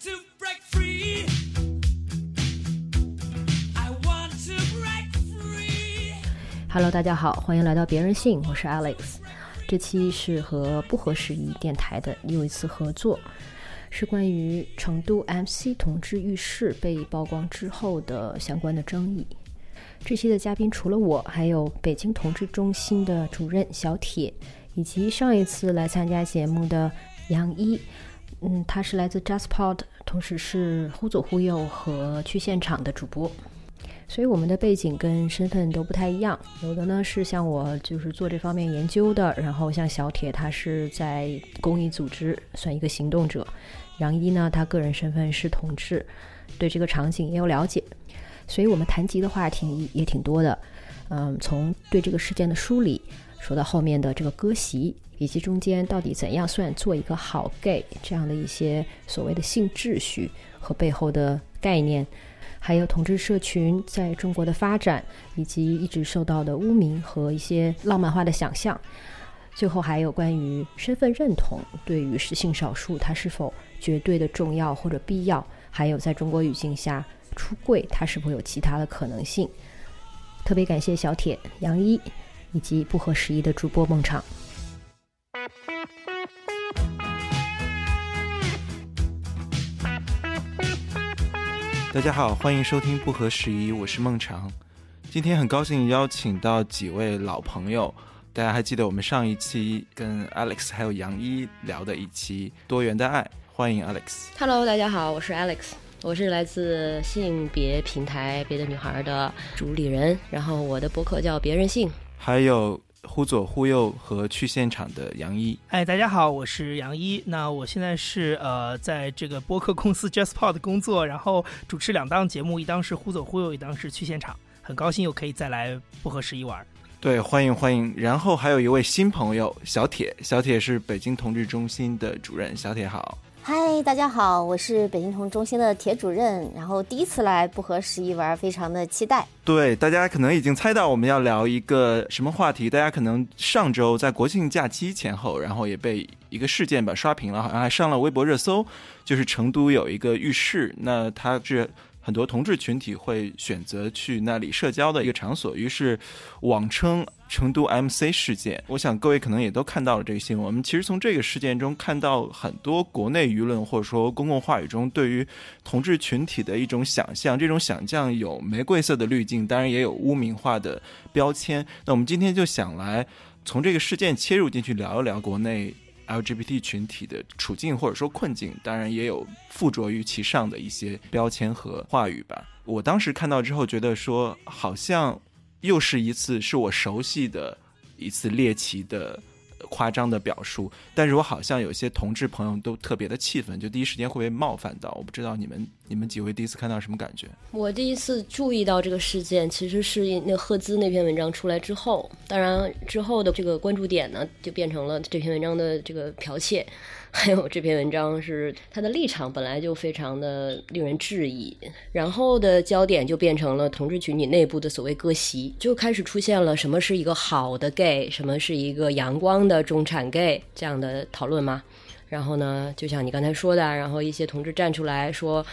to break free. Hello 大家好欢迎来到别人性我是 alex 这期是和不合时宜电台的又一次合作是关于成都 mc 同志浴室被曝光之后的相关的争议。这期的嘉宾除了我还有北京同志中心的主任小铁以及上一次来参加节目的杨一。嗯，他是来自 JustPod，同时是忽左忽右和去现场的主播。所以我们的背景跟身份都不太一样，有的呢是像我就是做这方面研究的，然后像小铁他是在公益组织算一个行动者，杨一呢他个人身份是同志，对这个场景也有了解，所以我们谈及的话题也挺多的，嗯，从对这个事件的梳理，说到后面的这个割席，以及中间到底怎样算做一个好 gay 这样的一些所谓的性秩序和背后的概念。还有同志社群在中国的发展，以及一直受到的污名和一些浪漫化的想象。最后还有关于身份认同对于是性少数它是否绝对的重要或者必要，还有在中国语境下出柜它是否有其他的可能性。特别感谢小铁、杨一以及不合时宜的主播孟畅。大家好，欢迎收听不合时宜，我是孟尝。今天很高兴邀请到几位老朋友，大家还记得我们上一期跟 Alex 还有杨一聊的一期多元的爱，欢迎 Alex。Hello，大家好，我是 Alex，我是来自性别平台别的女孩的主理人，然后我的博客叫别任性，还有。忽左忽右和去现场的杨一，哎，大家好，我是杨一。那我现在是呃，在这个播客公司 JustPod 工作，然后主持两档节目，一档是忽左忽右，一档是去现场。很高兴又可以再来不合时宜玩。对，欢迎欢迎。然后还有一位新朋友小铁，小铁是北京同志中心的主任，小铁好。嗨，大家好，我是北京同中心的铁主任，然后第一次来不合时宜玩，非常的期待。对，大家可能已经猜到我们要聊一个什么话题，大家可能上周在国庆假期前后，然后也被一个事件吧刷屏了，好像还上了微博热搜，就是成都有一个浴室，那它是。很多同志群体会选择去那里社交的一个场所，于是网称成都 MC 事件。我想各位可能也都看到了这个新闻。我们其实从这个事件中看到很多国内舆论或者说公共话语中对于同志群体的一种想象，这种想象有玫瑰色的滤镜，当然也有污名化的标签。那我们今天就想来从这个事件切入进去聊一聊国内。LGBT 群体的处境或者说困境，当然也有附着于其上的一些标签和话语吧。我当时看到之后，觉得说好像又是一次是我熟悉的一次猎奇的。夸张的表述，但是我好像有些同志朋友都特别的气愤，就第一时间会被冒犯到。我不知道你们你们几位第一次看到什么感觉？我第一次注意到这个事件，其实是那赫兹那篇文章出来之后，当然之后的这个关注点呢，就变成了这篇文章的这个剽窃。还有这篇文章是他的立场本来就非常的令人质疑，然后的焦点就变成了同志群体内部的所谓割席，就开始出现了什么是一个好的 gay，什么是一个阳光的中产 gay 这样的讨论吗？然后呢，就像你刚才说的，然后一些同志站出来说，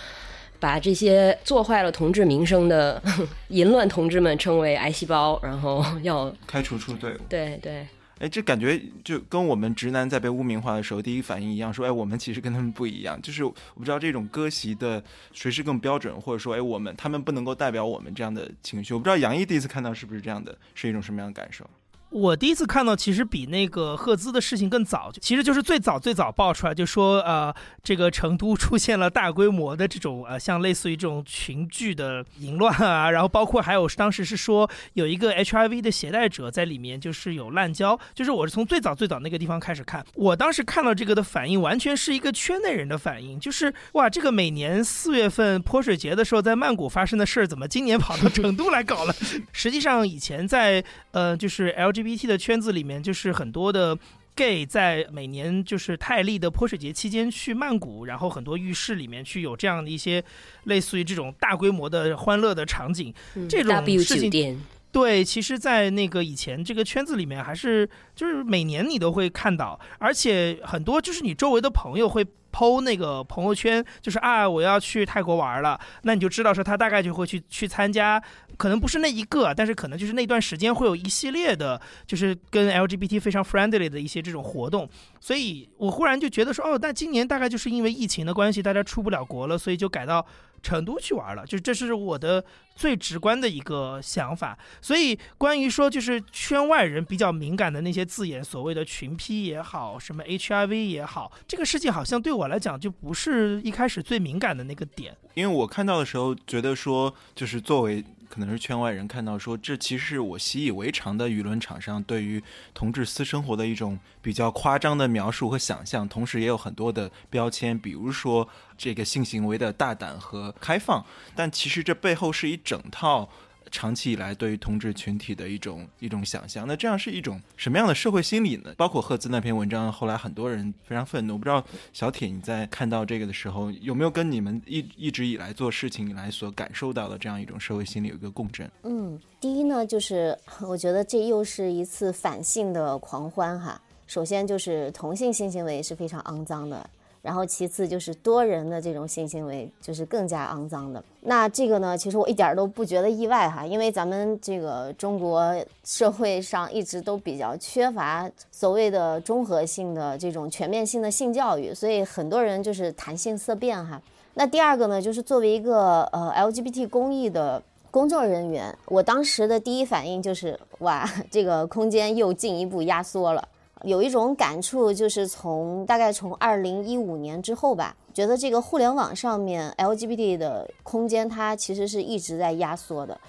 把这些做坏了同志名声的 淫乱同志们称为癌细胞，然后 要开除出队伍。对对。哎，这感觉就跟我们直男在被污名化的时候第一反应一样，说哎，我们其实跟他们不一样。就是我不知道这种割席的谁是更标准，或者说哎，我们他们不能够代表我们这样的情绪。我不知道杨毅第一次看到是不是这样的，是一种什么样的感受？我第一次看到，其实比那个赫兹的事情更早，其实就是最早最早爆出来，就说呃，这个成都出现了大规模的这种呃，像类似于这种群聚的淫乱啊，然后包括还有当时是说有一个 HIV 的携带者在里面，就是有滥交，就是我是从最早最早那个地方开始看，我当时看到这个的反应，完全是一个圈内人的反应，就是哇，这个每年四月份泼水节的时候在曼谷发生的事儿，怎么今年跑到成都来搞了？实际上以前在呃，就是 LGBT。BT 的圈子里面，就是很多的 gay 在每年就是泰利的泼水节期间去曼谷，然后很多浴室里面去有这样的一些类似于这种大规模的欢乐的场景，这种事情。对，其实，在那个以前这个圈子里面，还是就是每年你都会看到，而且很多就是你周围的朋友会。剖那个朋友圈，就是啊我要去泰国玩了，那你就知道说他大概就会去去参加，可能不是那一个，但是可能就是那段时间会有一系列的，就是跟 LGBT 非常 friendly 的一些这种活动。所以我忽然就觉得说，哦，那今年大概就是因为疫情的关系，大家出不了国了，所以就改到。成都去玩了，就这是我的最直观的一个想法。所以关于说就是圈外人比较敏感的那些字眼，所谓的群批也好，什么 HIV 也好，这个事情好像对我来讲就不是一开始最敏感的那个点。因为我看到的时候觉得说，就是作为。可能是圈外人看到说，这其实是我习以为常的舆论场上对于同志私生活的一种比较夸张的描述和想象，同时也有很多的标签，比如说这个性行为的大胆和开放，但其实这背后是一整套。长期以来对于同志群体的一种一种想象，那这样是一种什么样的社会心理呢？包括赫兹那篇文章，后来很多人非常愤怒。我不知道小铁你在看到这个的时候，有没有跟你们一一直以来做事情以来所感受到的这样一种社会心理有一个共振？嗯，第一呢，就是我觉得这又是一次反性的狂欢哈。首先就是同性性行为是非常肮脏的。然后其次就是多人的这种性行为，就是更加肮脏的。那这个呢，其实我一点都不觉得意外哈，因为咱们这个中国社会上一直都比较缺乏所谓的综合性的这种全面性的性教育，所以很多人就是谈性色变哈。那第二个呢，就是作为一个呃 LGBT 公益的工作人员，我当时的第一反应就是哇，这个空间又进一步压缩了。有一种感触，就是从大概从二零一五年之后吧，觉得这个互联网上面 LGBT 的空间，它其实是一直在压缩的。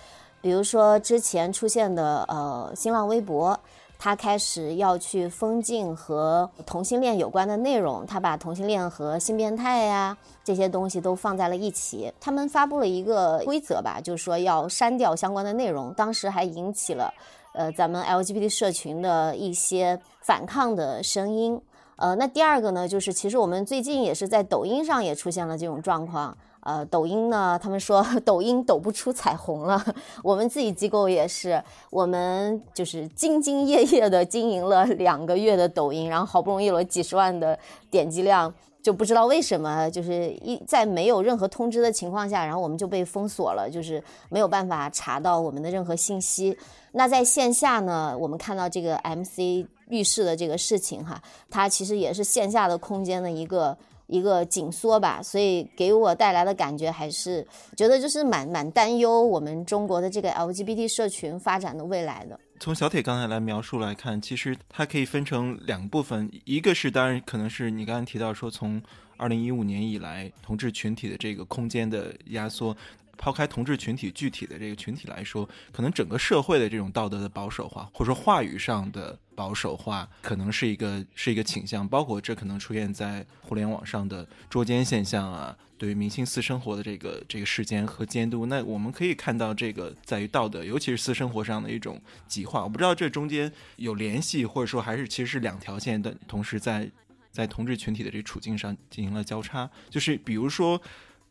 比如说之前出现的呃新浪微博，它开始要去封禁和同性恋有关的内容，它把同性恋和性变态呀这些东西都放在了一起。他们发布了一个规则吧，就是说要删掉相关的内容，当时还引起了。呃，咱们 LGBT 社群的一些反抗的声音。呃，那第二个呢，就是其实我们最近也是在抖音上也出现了这种状况。呃，抖音呢，他们说 抖音抖不出彩虹了。我们自己机构也是，我们就是兢兢业业的经营了两个月的抖音，然后好不容易有了几十万的点击量。就不知道为什么，就是一在没有任何通知的情况下，然后我们就被封锁了，就是没有办法查到我们的任何信息。那在线下呢，我们看到这个 MC 浴室的这个事情哈，它其实也是线下的空间的一个一个紧缩吧，所以给我带来的感觉还是觉得就是蛮蛮担忧我们中国的这个 LGBT 社群发展的未来的。从小铁刚才来描述来看，其实它可以分成两部分，一个是当然可能是你刚才提到说，从二零一五年以来，同志群体的这个空间的压缩，抛开同志群体具体的这个群体来说，可能整个社会的这种道德的保守化，或者说话语上的。保守化可能是一个是一个倾向，包括这可能出现在互联网上的捉奸现象啊，对于明星私生活的这个这个事件和监督，那我们可以看到这个在于道德，尤其是私生活上的一种极化。我不知道这中间有联系，或者说还是其实是两条线的，同时在在同志群体的这个处境上进行了交叉，就是比如说。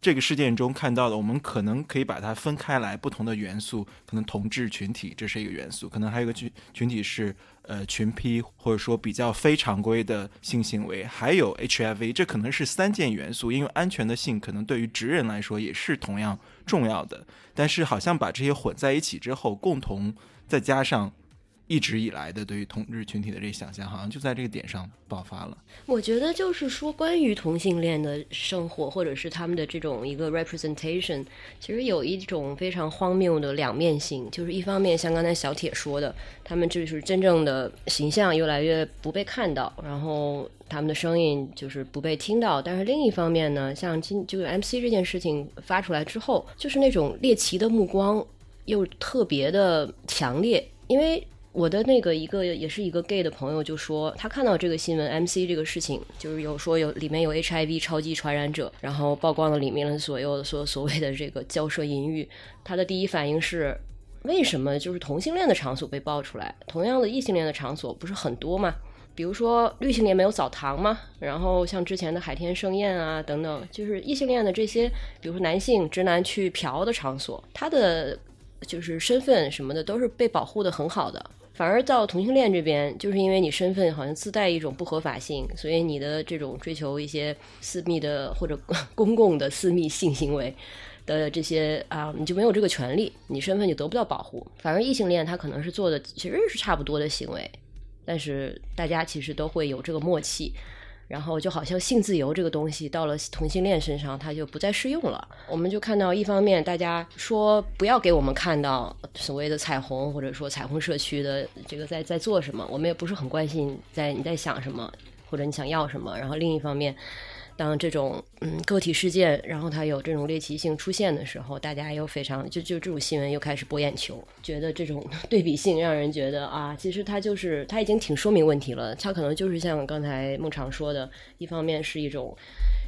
这个事件中看到的，我们可能可以把它分开来，不同的元素，可能同志群体这是一个元素，可能还有一个群群体是呃群批或者说比较非常规的性行为，还有 HIV，这可能是三件元素，因为安全的性可能对于直人来说也是同样重要的，但是好像把这些混在一起之后，共同再加上。一直以来的对于同志群体的这想象，好像就在这个点上爆发了。我觉得就是说，关于同性恋的生活，或者是他们的这种一个 representation，其实有一种非常荒谬的两面性。就是一方面，像刚才小铁说的，他们就是真正的形象越来越不被看到，然后他们的声音就是不被听到。但是另一方面呢，像今就是 MC 这件事情发出来之后，就是那种猎奇的目光又特别的强烈，因为。我的那个一个也是一个 gay 的朋友就说，他看到这个新闻 MC 这个事情，就是有说有里面有 HIV 超级传染者，然后曝光了里面的所有所所谓的这个交涉淫欲，他的第一反应是，为什么就是同性恋的场所被爆出来，同样的异性恋的场所不是很多吗？比如说绿性恋没有澡堂吗？然后像之前的海天盛宴啊等等，就是异性恋的这些，比如说男性直男去嫖的场所，他的就是身份什么的都是被保护的很好的。反而到同性恋这边，就是因为你身份好像自带一种不合法性，所以你的这种追求一些私密的或者 公共的私密性行为的这些啊，你就没有这个权利，你身份就得不到保护。反而异性恋他可能是做的其实是差不多的行为，但是大家其实都会有这个默契。然后就好像性自由这个东西到了同性恋身上，它就不再适用了。我们就看到，一方面大家说不要给我们看到所谓的彩虹，或者说彩虹社区的这个在在做什么，我们也不是很关心在你在想什么，或者你想要什么。然后另一方面。当这种嗯个体事件，然后它有这种猎奇性出现的时候，大家又非常就就这种新闻又开始博眼球，觉得这种 对比性让人觉得啊，其实它就是它已经挺说明问题了，它可能就是像刚才孟常说的，一方面是一种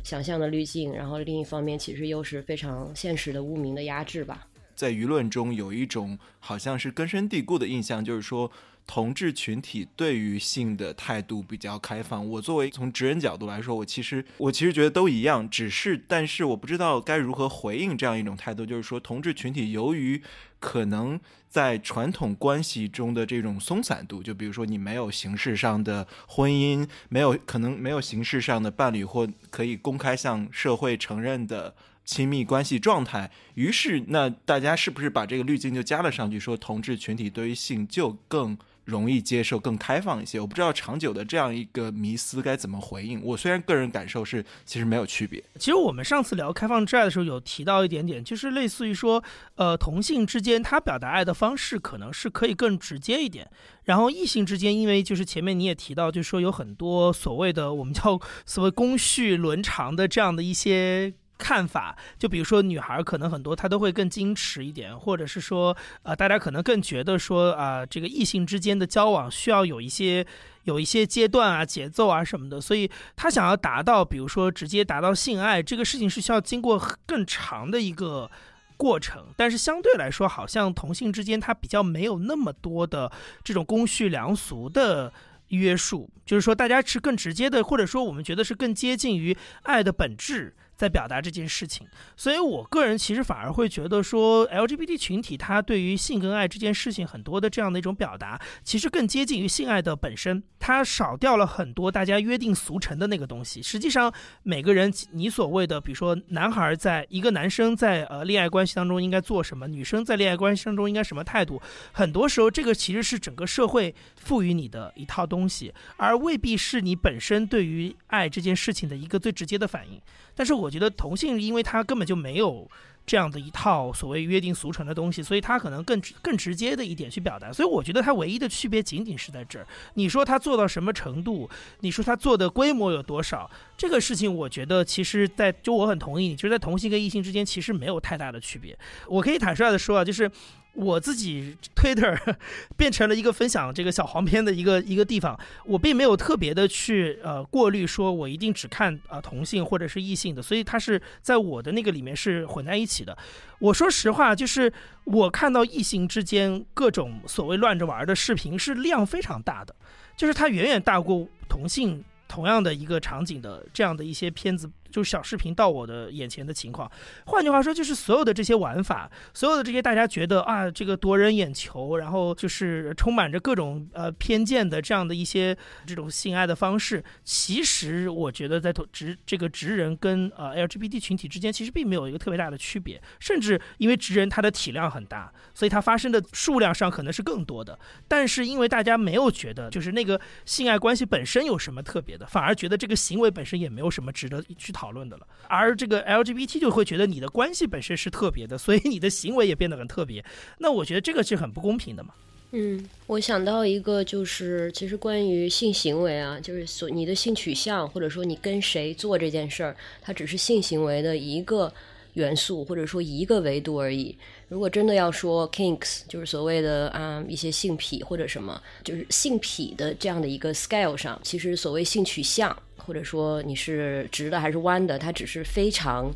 想象的滤镜，然后另一方面其实又是非常现实的污名的压制吧。在舆论中有一种好像是根深蒂固的印象，就是说。同志群体对于性的态度比较开放。我作为从直人角度来说，我其实我其实觉得都一样，只是但是我不知道该如何回应这样一种态度。就是说，同志群体由于可能在传统关系中的这种松散度，就比如说你没有形式上的婚姻，没有可能没有形式上的伴侣或可以公开向社会承认的亲密关系状态，于是那大家是不是把这个滤镜就加了上去，说同志群体对于性就更。容易接受，更开放一些。我不知道长久的这样一个迷思该怎么回应。我虽然个人感受是，其实没有区别。其实我们上次聊开放之爱的时候，有提到一点点，就是类似于说，呃，同性之间他表达爱的方式可能是可以更直接一点。然后异性之间，因为就是前面你也提到，就是说有很多所谓的我们叫所谓公序伦常的这样的一些。看法，就比如说女孩可能很多她都会更矜持一点，或者是说，呃，大家可能更觉得说，啊，这个异性之间的交往需要有一些有一些阶段啊、节奏啊什么的，所以他想要达到，比如说直接达到性爱这个事情是需要经过更长的一个过程，但是相对来说，好像同性之间他比较没有那么多的这种公序良俗的约束，就是说大家是更直接的，或者说我们觉得是更接近于爱的本质。在表达这件事情，所以我个人其实反而会觉得说，LGBT 群体他对于性跟爱这件事情很多的这样的一种表达，其实更接近于性爱的本身，它少掉了很多大家约定俗成的那个东西。实际上，每个人你所谓的，比如说男孩在一个男生在呃恋爱关系当中应该做什么，女生在恋爱关系当中应该什么态度，很多时候这个其实是整个社会赋予你的一套东西，而未必是你本身对于爱这件事情的一个最直接的反应。但是我我觉得同性，因为他根本就没有这样的一套所谓约定俗成的东西，所以他可能更更直接的一点去表达。所以我觉得他唯一的区别仅仅是在这儿。你说他做到什么程度？你说他做的规模有多少？这个事情，我觉得其实，在就我很同意你，就是在同性跟异性之间其实没有太大的区别。我可以坦率的说啊，就是。我自己 Twitter 变成了一个分享这个小黄片的一个一个地方，我并没有特别的去呃过滤，说我一定只看啊同性或者是异性的，所以它是在我的那个里面是混在一起的。我说实话，就是我看到异性之间各种所谓乱着玩的视频是量非常大的，就是它远远大过同性同样的一个场景的这样的一些片子。就是小视频到我的眼前的情况，换句话说，就是所有的这些玩法，所有的这些大家觉得啊，这个夺人眼球，然后就是充满着各种呃偏见的这样的一些这种性爱的方式，其实我觉得在直这个直人跟呃 LGBT 群体之间，其实并没有一个特别大的区别，甚至因为直人他的体量很大，所以他发生的数量上可能是更多的，但是因为大家没有觉得就是那个性爱关系本身有什么特别的，反而觉得这个行为本身也没有什么值得去。讨论的了，而这个 LGBT 就会觉得你的关系本身是特别的，所以你的行为也变得很特别。那我觉得这个是很不公平的嘛。嗯，我想到一个，就是其实关于性行为啊，就是所你的性取向，或者说你跟谁做这件事儿，它只是性行为的一个元素，或者说一个维度而已。如果真的要说 kinks，就是所谓的啊一些性癖或者什么，就是性癖的这样的一个 scale 上，其实所谓性取向。或者说你是直的还是弯的，它只是非常，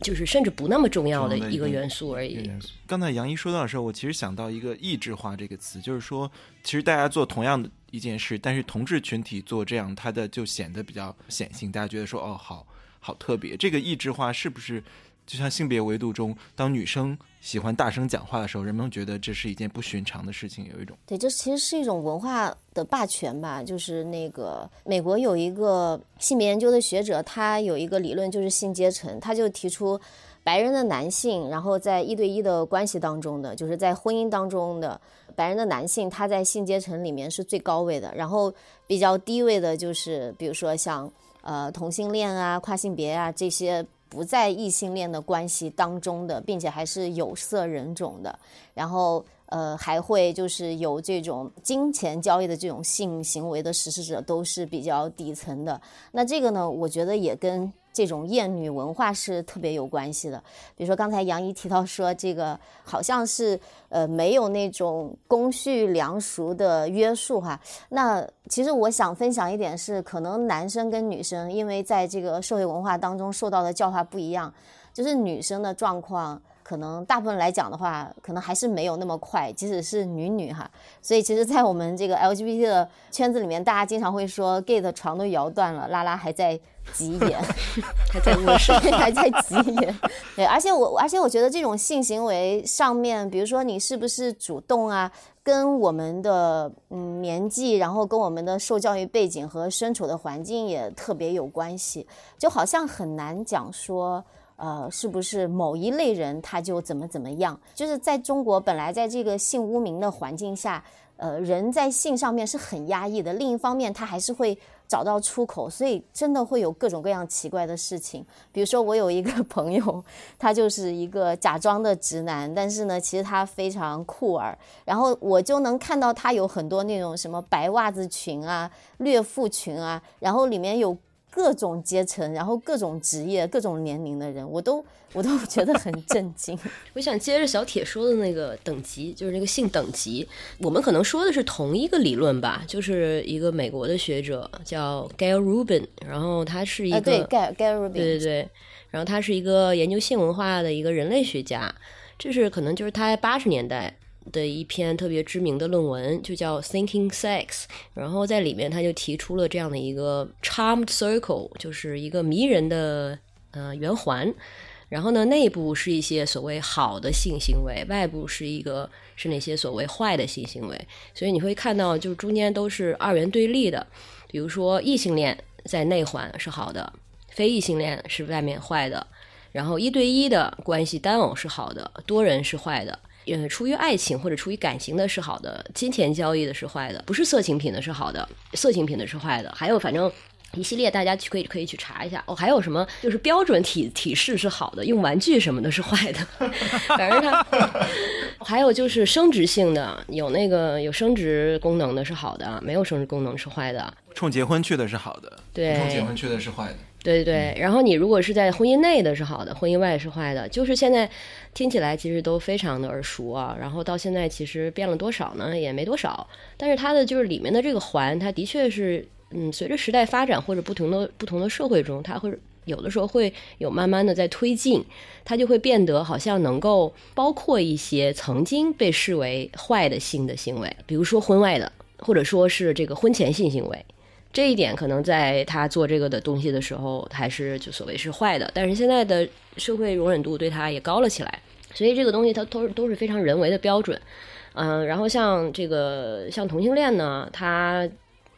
就是甚至不那么重要的一个元素而已。刚才杨一说到的时候，我其实想到一个异质化这个词，就是说，其实大家做同样的一件事，但是同志群体做这样，它的就显得比较显性，大家觉得说哦，好好特别。这个异质化是不是就像性别维度中，当女生喜欢大声讲话的时候，人们觉得这是一件不寻常的事情，有一种对，这其实是一种文化的霸权吧。就是那个美国有一个性别研究的学者，他有一个理论，就是性阶层，他就提出白人的男性，然后在一对一的关系当中的，就是在婚姻当中的白人的男性，他在性阶层里面是最高位的，然后比较低位的就是比如说像呃同性恋啊、跨性别啊这些。不在异性恋的关系当中的，并且还是有色人种的，然后呃还会就是有这种金钱交易的这种性行为的实施者，都是比较底层的。那这个呢，我觉得也跟。这种厌女文化是特别有关系的，比如说刚才杨怡提到说，这个好像是呃没有那种公序良俗的约束哈。那其实我想分享一点是，可能男生跟女生因为在这个社会文化当中受到的教化不一样，就是女生的状况。可能大部分来讲的话，可能还是没有那么快，即使是女女哈。所以其实，在我们这个 LGBT 的圈子里面，大家经常会说 gay 的床都摇断了，拉拉还在急眼，还在卧室，还在急眼。对，而且我，而且我觉得这种性行为上面，比如说你是不是主动啊，跟我们的嗯年纪，然后跟我们的受教育背景和身处的环境也特别有关系，就好像很难讲说。呃，是不是某一类人他就怎么怎么样？就是在中国本来在这个性污名的环境下，呃，人在性上面是很压抑的。另一方面，他还是会找到出口，所以真的会有各种各样奇怪的事情。比如说，我有一个 朋友，他就是一个假装的直男，但是呢，其实他非常酷儿。然后我就能看到他有很多那种什么白袜子裙啊、略腹裙啊，然后里面有。各种阶层，然后各种职业、各种年龄的人，我都我都 觉得很震惊。我想接着小铁说的那个等级，就是那个性等级，我们可能说的是同一个理论吧，就是一个美国的学者叫 Gail Rubin，然后他是一个对 Gail Gail Rubin，对对对，然后他是一个研究性文化的一个人类学家，这是可能就是他八十年代。的一篇特别知名的论文，就叫《Thinking Sex》，然后在里面他就提出了这样的一个 Charmed Circle，就是一个迷人的呃圆环，然后呢内部是一些所谓好的性行为，外部是一个是那些所谓坏的性行为，所以你会看到就是中间都是二元对立的，比如说异性恋在内环是好的，非异性恋是外面坏的，然后一对一的关系单偶是好的，多人是坏的。呃，出于爱情或者出于感情的是好的，金钱交易的是坏的，不是色情品的是好的，色情品的是坏的。还有反正一系列，大家可以可以去查一下哦。还有什么就是标准体体式是好的，用玩具什么的是坏的。反正它 还有就是生殖性的，有那个有生殖功能的是好的，没有生殖功能是坏的。冲结婚去的是好的，对，冲结婚去的是坏的。对对对，然后你如果是在婚姻内的是好的，婚姻外是坏的，就是现在听起来其实都非常的耳熟啊。然后到现在其实变了多少呢？也没多少。但是它的就是里面的这个环，它的确是嗯，随着时代发展或者不同的不同的社会中，它会有的时候会有慢慢的在推进，它就会变得好像能够包括一些曾经被视为坏的性的行为，比如说婚外的，或者说是这个婚前性行为。这一点可能在他做这个的东西的时候，还是就所谓是坏的。但是现在的社会容忍度对他也高了起来，所以这个东西它都都是非常人为的标准。嗯，然后像这个像同性恋呢，他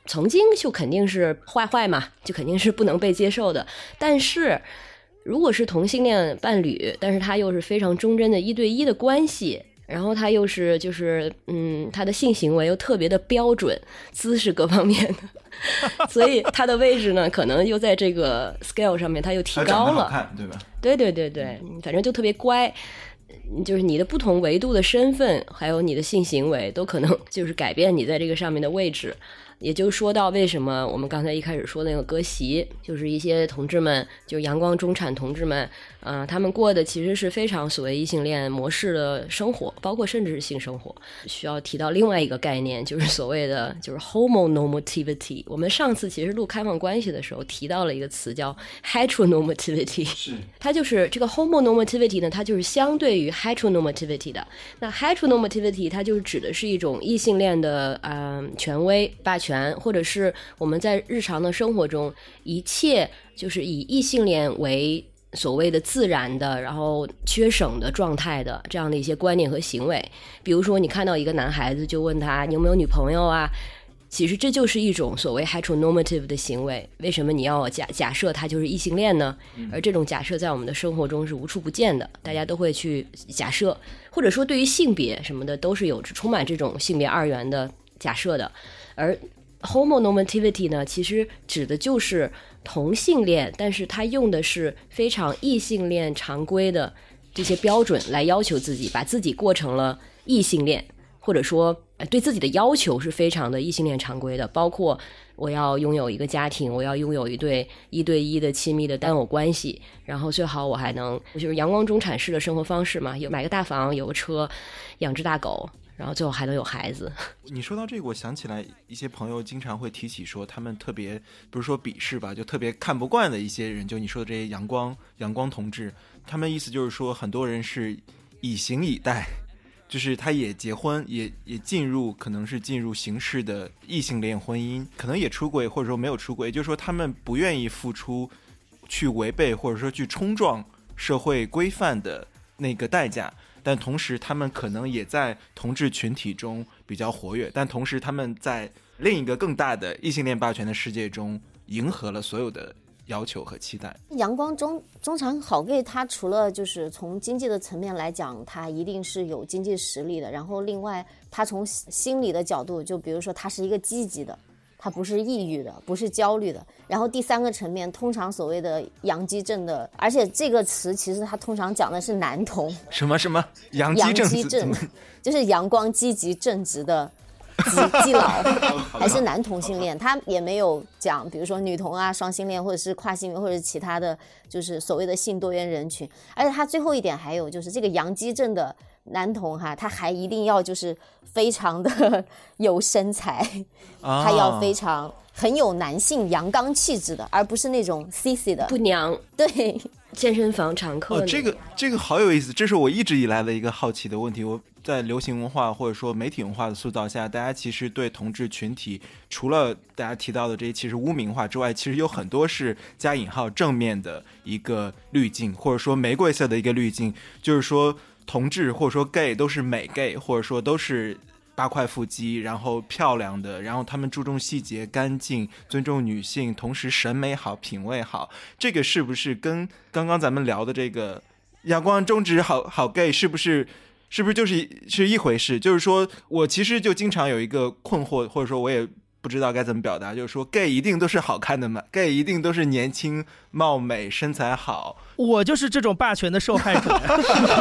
曾经就肯定是坏坏嘛，就肯定是不能被接受的。但是如果是同性恋伴侣，但是他又是非常忠贞的一对一的关系。然后他又是就是嗯，他的性行为又特别的标准，姿势各方面的，所以他的位置呢，可能又在这个 scale 上面，他又提高了，对吧？对对对对，反正就特别乖，就是你的不同维度的身份，还有你的性行为，都可能就是改变你在这个上面的位置。也就说到为什么我们刚才一开始说那个割席，就是一些同志们，就阳光中产同志们，啊，他们过的其实是非常所谓异性恋模式的生活，包括甚至是性生活。需要提到另外一个概念，就是所谓的就是 homonormativity。我们上次其实录开放关系的时候提到了一个词叫 heteronormativity，是它就是这个 homonormativity 呢，它就是相对于 heteronormativity 的。那 heteronormativity 它就是指的是一种异性恋的嗯权威霸权。权，或者是我们在日常的生活中，一切就是以异性恋为所谓的自然的，然后缺省的状态的这样的一些观念和行为。比如说，你看到一个男孩子，就问他你有没有女朋友啊？其实这就是一种所谓 heteronormative 的行为。为什么你要假假设他就是异性恋呢？而这种假设在我们的生活中是无处不见的，大家都会去假设，或者说对于性别什么的都是有充满这种性别二元的假设的。而 homonormativity 呢，其实指的就是同性恋，但是他用的是非常异性恋常规的这些标准来要求自己，把自己过成了异性恋，或者说。对自己的要求是非常的异性恋常规的，包括我要拥有一个家庭，我要拥有一对一对一的亲密的单偶关系，然后最好我还能就是阳光中产式的生活方式嘛，有买个大房，有个车，养只大狗，然后最后还能有孩子。你说到这个，我想起来一些朋友经常会提起说，他们特别不是说鄙视吧，就特别看不惯的一些人，就你说的这些阳光阳光同志，他们意思就是说，很多人是以形以待。就是他也结婚，也也进入可能是进入形式的异性恋婚姻，可能也出轨或者说没有出轨，也就是说他们不愿意付出去违背或者说去冲撞社会规范的那个代价，但同时他们可能也在同志群体中比较活跃，但同时他们在另一个更大的异性恋霸权的世界中迎合了所有的。要求和期待。阳光中中产好 gay，他除了就是从经济的层面来讲，他一定是有经济实力的。然后另外，他从心理的角度，就比如说他是一个积极的，他不是抑郁的，不是焦虑的。然后第三个层面，通常所谓的阳基症的，而且这个词其实他通常讲的是男同。什么什么阳基症？就是阳光、积极、正直的。基基佬 还是男同性恋，他也没有讲，比如说女同啊、双性恋，或者是跨性别，或者是其他的就是所谓的性多元人群。而且他最后一点还有就是这个阳基症的男同哈，他还一定要就是非常的 有身材，他要非常很有男性阳刚气质的，而不是那种 C C 的不娘。对，健身房常客。哦，这个这个好有意思，这是我一直以来的一个好奇的问题。我。在流行文化或者说媒体文化的塑造下，大家其实对同志群体，除了大家提到的这些其实污名化之外，其实有很多是加引号正面的一个滤镜，或者说玫瑰色的一个滤镜，就是说同志或者说 gay 都是美 gay，或者说都是八块腹肌，然后漂亮的，然后他们注重细节、干净、尊重女性，同时审美好、品味好。这个是不是跟刚刚咱们聊的这个阳光中指好好 gay 是不是？是不是就是是一回事？就是说我其实就经常有一个困惑，或者说我也不知道该怎么表达，就是说 gay 一定都是好看的嘛？gay 一定都是年轻貌美身材好？我就是这种霸权的受害者。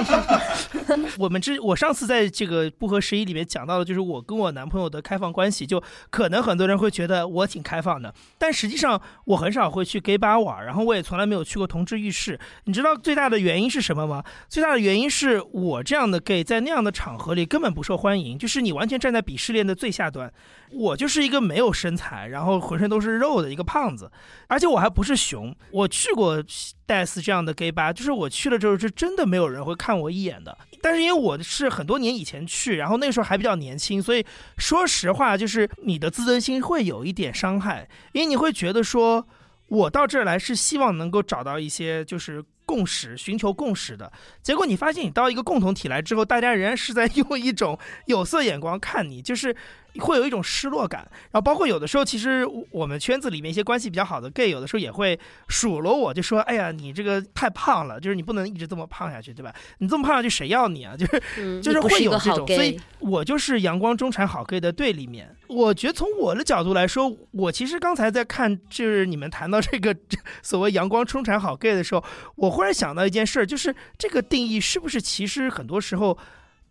我们之我上次在这个不合时宜里面讲到的，就是我跟我男朋友的开放关系，就可能很多人会觉得我挺开放的，但实际上我很少会去 gay 吧玩，然后我也从来没有去过同志浴室。你知道最大的原因是什么吗？最大的原因是我这样的 gay 在那样的场合里根本不受欢迎，就是你完全站在鄙视链的最下端。我就是一个没有身材，然后浑身都是肉的一个胖子，而且我还不是熊。我去过戴斯这样的 gay 吧，就是我去了之后是真的没有人会看我一眼的。但是因为我是很多年以前去，然后那时候还比较年轻，所以说实话，就是你的自尊心会有一点伤害，因为你会觉得说，我到这儿来是希望能够找到一些就是共识，寻求共识的。结果你发现你到一个共同体来之后，大家仍然是在用一种有色眼光看你，就是。会有一种失落感，然后包括有的时候，其实我们圈子里面一些关系比较好的 gay，有的时候也会数落我，就说：“哎呀，你这个太胖了，就是你不能一直这么胖下去，对吧？你这么胖下去，谁要你啊？”就是就是会有这种，所以我就是阳光中产好 gay 的对立面。我觉得从我的角度来说，我其实刚才在看，就是你们谈到这个所谓阳光中产好 gay 的时候，我忽然想到一件事儿，就是这个定义是不是其实很多时候。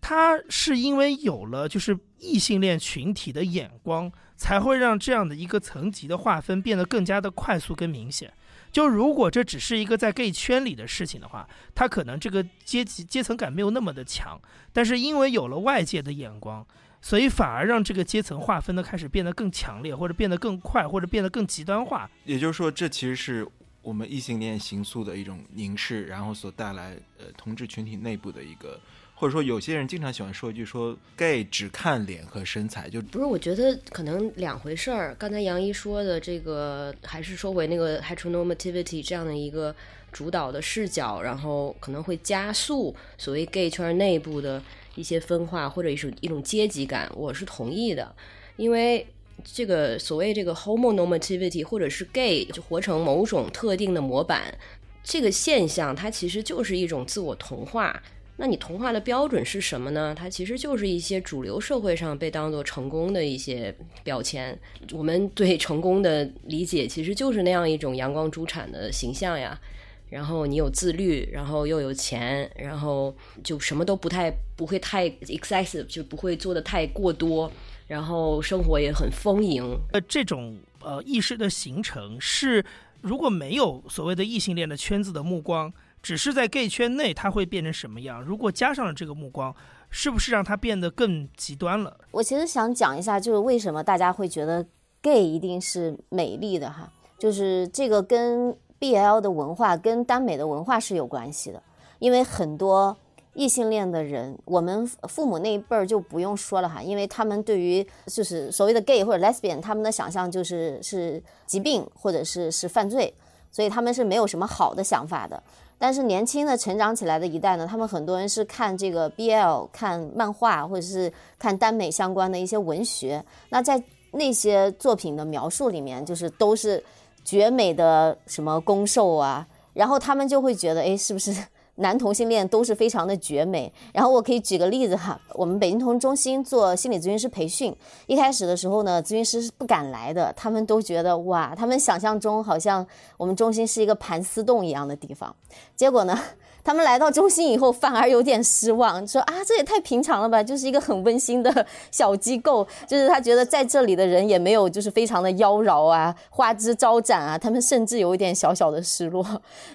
他是因为有了就是异性恋群体的眼光，才会让这样的一个层级的划分变得更加的快速跟明显。就如果这只是一个在 gay 圈里的事情的话，他可能这个阶级阶层感没有那么的强。但是因为有了外界的眼光，所以反而让这个阶层划分的开始变得更强烈，或者变得更快，或者变得更极端化。也就是说，这其实是我们异性恋行诉的一种凝视，然后所带来呃同志群体内部的一个。或者说有些人经常喜欢说一句说 gay 只看脸和身材，就不是，我觉得可能两回事儿。刚才杨一说的这个，还是说回那个 heteronormativity 这样的一个主导的视角，然后可能会加速所谓 gay 圈内部的一些分化或者一种一种阶级感，我是同意的，因为。这个所谓这个 homonormativity，或者是 gay 就活成某种特定的模板，这个现象它其实就是一种自我同化。那你同化的标准是什么呢？它其实就是一些主流社会上被当做成功的一些标签。我们对成功的理解其实就是那样一种阳光猪产的形象呀。然后你有自律，然后又有钱，然后就什么都不太不会太 excessive，就不会做的太过多。然后生活也很丰盈。呃，这种呃意识的形成是，如果没有所谓的异性恋的圈子的目光，只是在 gay 圈内，它会变成什么样？如果加上了这个目光，是不是让它变得更极端了？我其实想讲一下，就是为什么大家会觉得 gay 一定是美丽的哈？就是这个跟 BL 的文化、跟耽美的文化是有关系的，因为很多。异性恋的人，我们父母那一辈儿就不用说了哈，因为他们对于就是所谓的 gay 或者 lesbian，他们的想象就是是疾病或者是是犯罪，所以他们是没有什么好的想法的。但是年轻的成长起来的一代呢，他们很多人是看这个 BL，看漫画或者是看耽美相关的一些文学。那在那些作品的描述里面，就是都是绝美的什么攻受啊，然后他们就会觉得，哎，是不是？男同性恋都是非常的绝美，然后我可以举个例子哈，我们北京同中心做心理咨询师培训，一开始的时候呢，咨询师是不敢来的，他们都觉得哇，他们想象中好像我们中心是一个盘丝洞一样的地方，结果呢。他们来到中心以后，反而有点失望，说啊，这也太平常了吧，就是一个很温馨的小机构，就是他觉得在这里的人也没有就是非常的妖娆啊，花枝招展啊，他们甚至有一点小小的失落。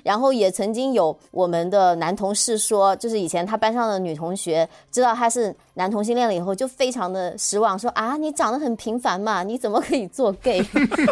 然后也曾经有我们的男同事说，就是以前他班上的女同学知道他是男同性恋了以后，就非常的失望，说啊，你长得很平凡嘛，你怎么可以做 gay？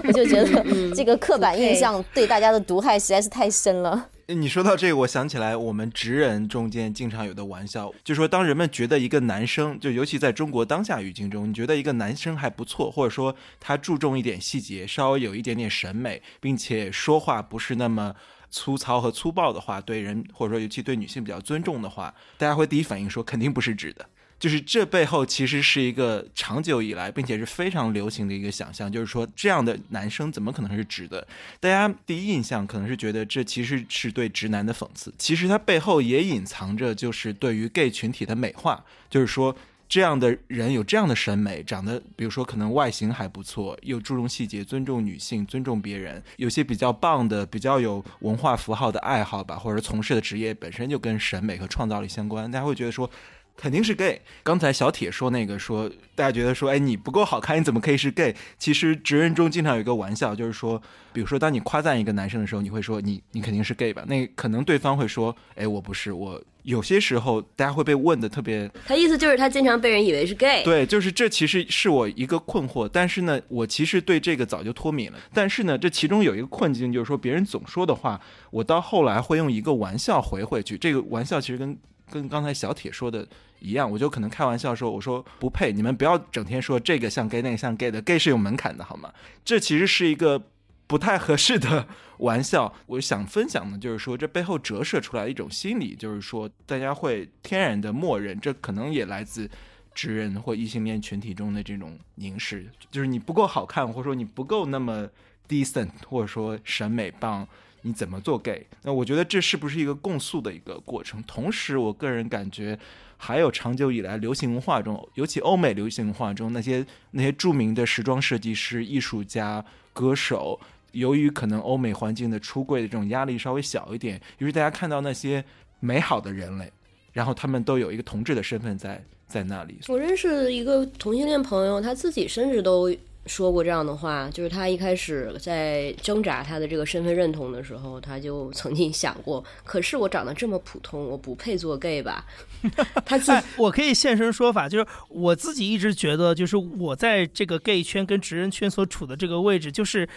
我 就觉得这个刻板印象对大家的毒害实在是太深了。你说到这个，我想起来我们直人中间经常有的玩笑，就说当人们觉得一个男生，就尤其在中国当下语境中，你觉得一个男生还不错，或者说他注重一点细节，稍微有一点点审美，并且说话不是那么粗糙和粗暴的话，对人或者说尤其对女性比较尊重的话，大家会第一反应说肯定不是直的。就是这背后其实是一个长久以来并且是非常流行的一个想象，就是说这样的男生怎么可能是直的？大家第一印象可能是觉得这其实是对直男的讽刺，其实它背后也隐藏着就是对于 gay 群体的美化，就是说这样的人有这样的审美，长得比如说可能外形还不错，又注重细节，尊重女性，尊重别人，有些比较棒的、比较有文化符号的爱好吧，或者从事的职业本身就跟审美和创造力相关，大家会觉得说。肯定是 gay。刚才小铁说那个说，大家觉得说，哎，你不够好看，你怎么可以是 gay？其实直人中经常有一个玩笑，就是说，比如说当你夸赞一个男生的时候，你会说你你肯定是 gay 吧？那可能对方会说，哎，我不是。我有些时候大家会被问的特别，他意思就是他经常被人以为是 gay。对，就是这其实是我一个困惑。但是呢，我其实对这个早就脱敏了。但是呢，这其中有一个困境，就是说别人总说的话，我到后来会用一个玩笑回回去。这个玩笑其实跟跟刚才小铁说的。一样，我就可能开玩笑说，我说不配，你们不要整天说这个像 gay 那个像 gay 的，gay 是有门槛的，好吗？这其实是一个不太合适的 玩笑。我想分享的就是说，这背后折射出来一种心理，就是说大家会天然的默认，这可能也来自直人或异性恋群体中的这种凝视，就是你不够好看，或者说你不够那么 decent，或者说审美棒，你怎么做 gay？那我觉得这是不是一个共诉的一个过程？同时，我个人感觉。还有长久以来流行文化中，尤其欧美流行文化中那些那些著名的时装设计师、艺术家、歌手，由于可能欧美环境的出柜的这种压力稍微小一点，于是大家看到那些美好的人类，然后他们都有一个同志的身份在在那里。我认识一个同性恋朋友，他自己甚至都。说过这样的话，就是他一开始在挣扎他的这个身份认同的时候，他就曾经想过：可是我长得这么普通，我不配做 gay 吧？他自我可以现身说法，就是我自己一直觉得，就是我在这个 gay 圈跟直人圈所处的这个位置，就是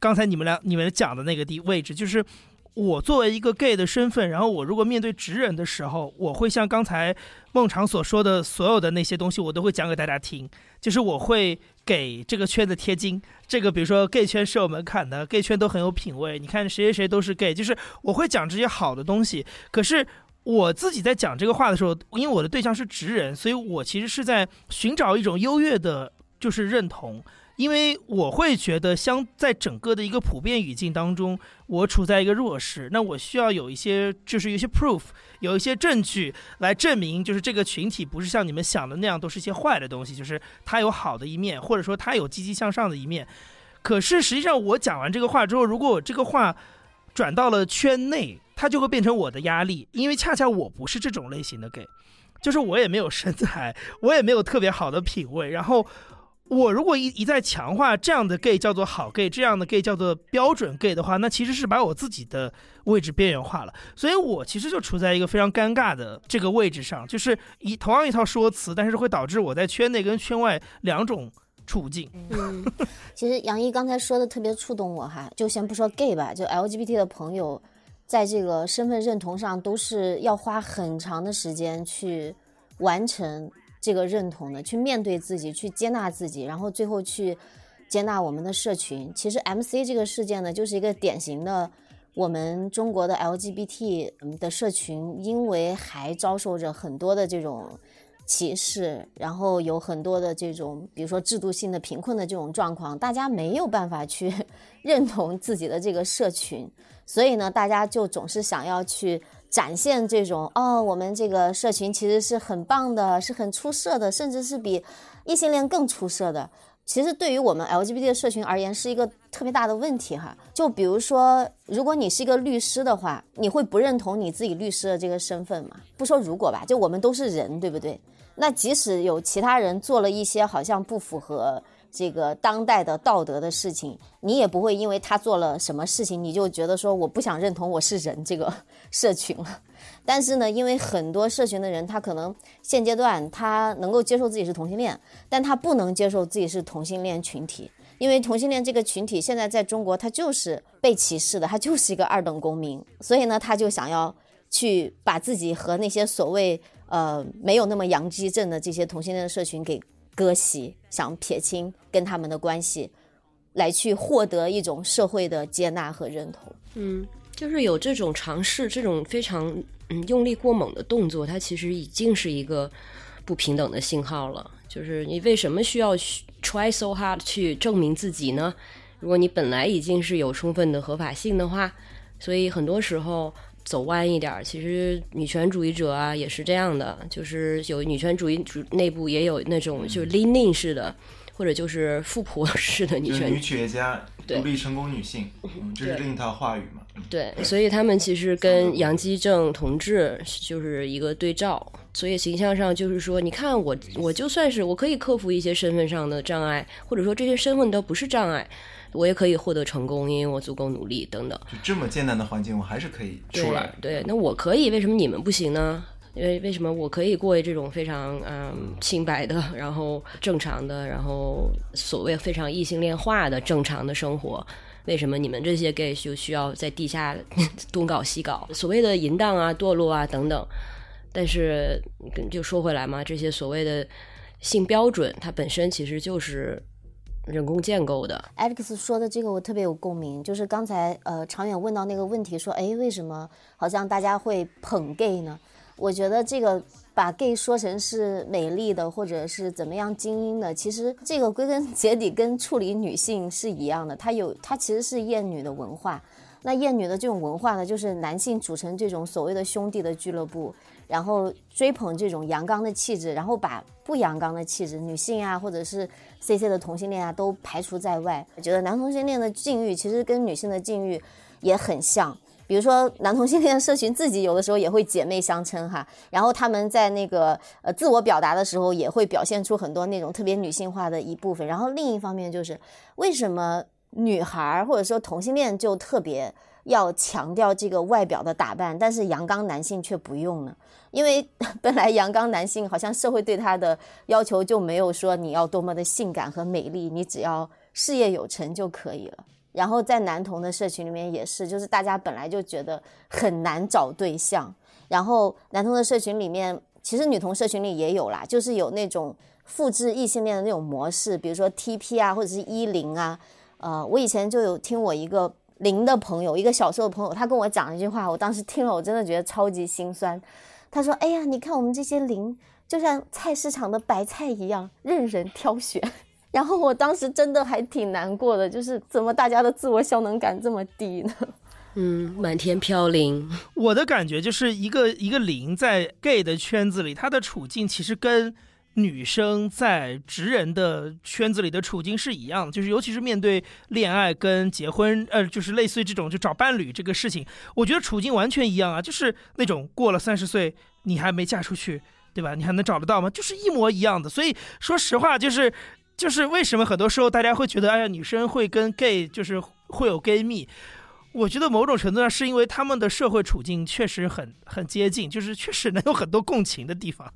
刚才你们俩你们讲的那个地位置，就是我作为一个 gay 的身份，然后我如果面对直人的时候，我会像刚才孟尝所说的所有的那些东西，我都会讲给大家听。就是我会给这个圈子贴金，这个比如说 gay 圈是有门槛的，gay 圈都很有品位。你看谁谁谁都是 gay，就是我会讲这些好的东西。可是我自己在讲这个话的时候，因为我的对象是直人，所以我其实是在寻找一种优越的，就是认同。因为我会觉得，相在整个的一个普遍语境当中，我处在一个弱势，那我需要有一些，就是有一些 proof，有一些证据来证明，就是这个群体不是像你们想的那样，都是一些坏的东西，就是它有好的一面，或者说它有积极向上的一面。可是实际上，我讲完这个话之后，如果我这个话转到了圈内，它就会变成我的压力，因为恰恰我不是这种类型的 gay，就是我也没有身材，我也没有特别好的品味，然后。我如果一一再强化这样的 gay 叫做好 gay，这样的 gay 叫做标准 gay 的话，那其实是把我自己的位置边缘化了。所以我其实就处在一个非常尴尬的这个位置上，就是一同样一套说辞，但是会导致我在圈内跟圈外两种处境。嗯，其实杨毅刚才说的特别触动我哈，就先不说 gay 吧，就 LGBT 的朋友，在这个身份认同上都是要花很长的时间去完成。这个认同的，去面对自己，去接纳自己，然后最后去接纳我们的社群。其实 M C 这个事件呢，就是一个典型的我们中国的 L G B T 的社群，因为还遭受着很多的这种歧视，然后有很多的这种，比如说制度性的贫困的这种状况，大家没有办法去 认同自己的这个社群，所以呢，大家就总是想要去。展现这种哦，我们这个社群其实是很棒的，是很出色的，甚至是比异性恋更出色的。其实对于我们 LGBT 的社群而言，是一个特别大的问题哈。就比如说，如果你是一个律师的话，你会不认同你自己律师的这个身份吗？不说如果吧，就我们都是人，对不对？那即使有其他人做了一些好像不符合。这个当代的道德的事情，你也不会因为他做了什么事情，你就觉得说我不想认同我是人这个 社群了。但是呢，因为很多社群的人，他可能现阶段他能够接受自己是同性恋，但他不能接受自己是同性恋群体，因为同性恋这个群体现在在中国他就是被歧视的，他就是一个二等公民，所以呢，他就想要去把自己和那些所谓呃没有那么阳基症的这些同性恋的社群给。割席，想撇清跟他们的关系，来去获得一种社会的接纳和认同。嗯，就是有这种尝试，这种非常嗯用力过猛的动作，它其实已经是一个不平等的信号了。就是你为什么需要 try so hard 去证明自己呢？如果你本来已经是有充分的合法性的话，所以很多时候。走弯一点儿，其实女权主义者啊也是这样的，就是有女权主义主内部也有那种就是 leaning 式的，或者就是富婆 式的女权女企业家、独立成功女性，这是另一套话语嘛？对，所以他们其实跟杨基正同志就是一个对照，所以形象上就是说，你看我，我就算是我可以克服一些身份上的障碍，或者说这些身份都不是障碍。我也可以获得成功，因为我足够努力，等等。就这么艰难的环境，我还是可以出来。对，那我可以，为什么你们不行呢？因为为什么我可以过这种非常嗯清白的，然后正常的，然后所谓非常异性恋化的正常的生活？为什么你们这些 gay 就需要在地下东搞西搞，所谓的淫荡啊、堕落啊等等？但是就说回来嘛，这些所谓的性标准，它本身其实就是。人工建构的，Alex 说的这个我特别有共鸣，就是刚才呃长远问到那个问题，说哎为什么好像大家会捧 gay 呢？我觉得这个把 gay 说成是美丽的或者是怎么样精英的，其实这个归根结底跟处理女性是一样的，它有它其实是厌女的文化。那厌女的这种文化呢，就是男性组成这种所谓的兄弟的俱乐部。然后追捧这种阳刚的气质，然后把不阳刚的气质，女性啊，或者是 C C 的同性恋啊，都排除在外。我觉得男同性恋的境遇其实跟女性的境遇也很像。比如说，男同性恋社群自己有的时候也会姐妹相称哈，然后他们在那个呃自我表达的时候，也会表现出很多那种特别女性化的一部分。然后另一方面就是，为什么女孩或者说同性恋就特别要强调这个外表的打扮，但是阳刚男性却不用呢？因为 本来阳刚男性好像社会对他的要求就没有说你要多么的性感和美丽，你只要事业有成就可以了。然后在男同的社群里面也是，就是大家本来就觉得很难找对象，然后男同的社群里面，其实女同社群里也有啦，就是有那种复制异性恋的那种模式，比如说 TP 啊，或者是一零啊。呃，我以前就有听我一个零的朋友，一个小时候的朋友，他跟我讲一句话，我当时听了，我真的觉得超级心酸。他说：“哎呀，你看我们这些零，就像菜市场的白菜一样，任人挑选。”然后我当时真的还挺难过的，就是怎么大家的自我效能感这么低呢？嗯，满天飘零。我的感觉就是一个一个零在 gay 的圈子里，他的处境其实跟女生在直人的圈子里的处境是一样的，就是尤其是面对恋爱跟结婚，呃，就是类似于这种就找伴侣这个事情，我觉得处境完全一样啊，就是那种过了三十岁你还没嫁出去，对吧？你还能找得到吗？就是一模一样的。所以说实话，就是。就是为什么很多时候大家会觉得，哎呀，女生会跟 gay 就是会有 gay 蜜？我觉得某种程度上是因为他们的社会处境确实很很接近，就是确实能有很多共情的地方。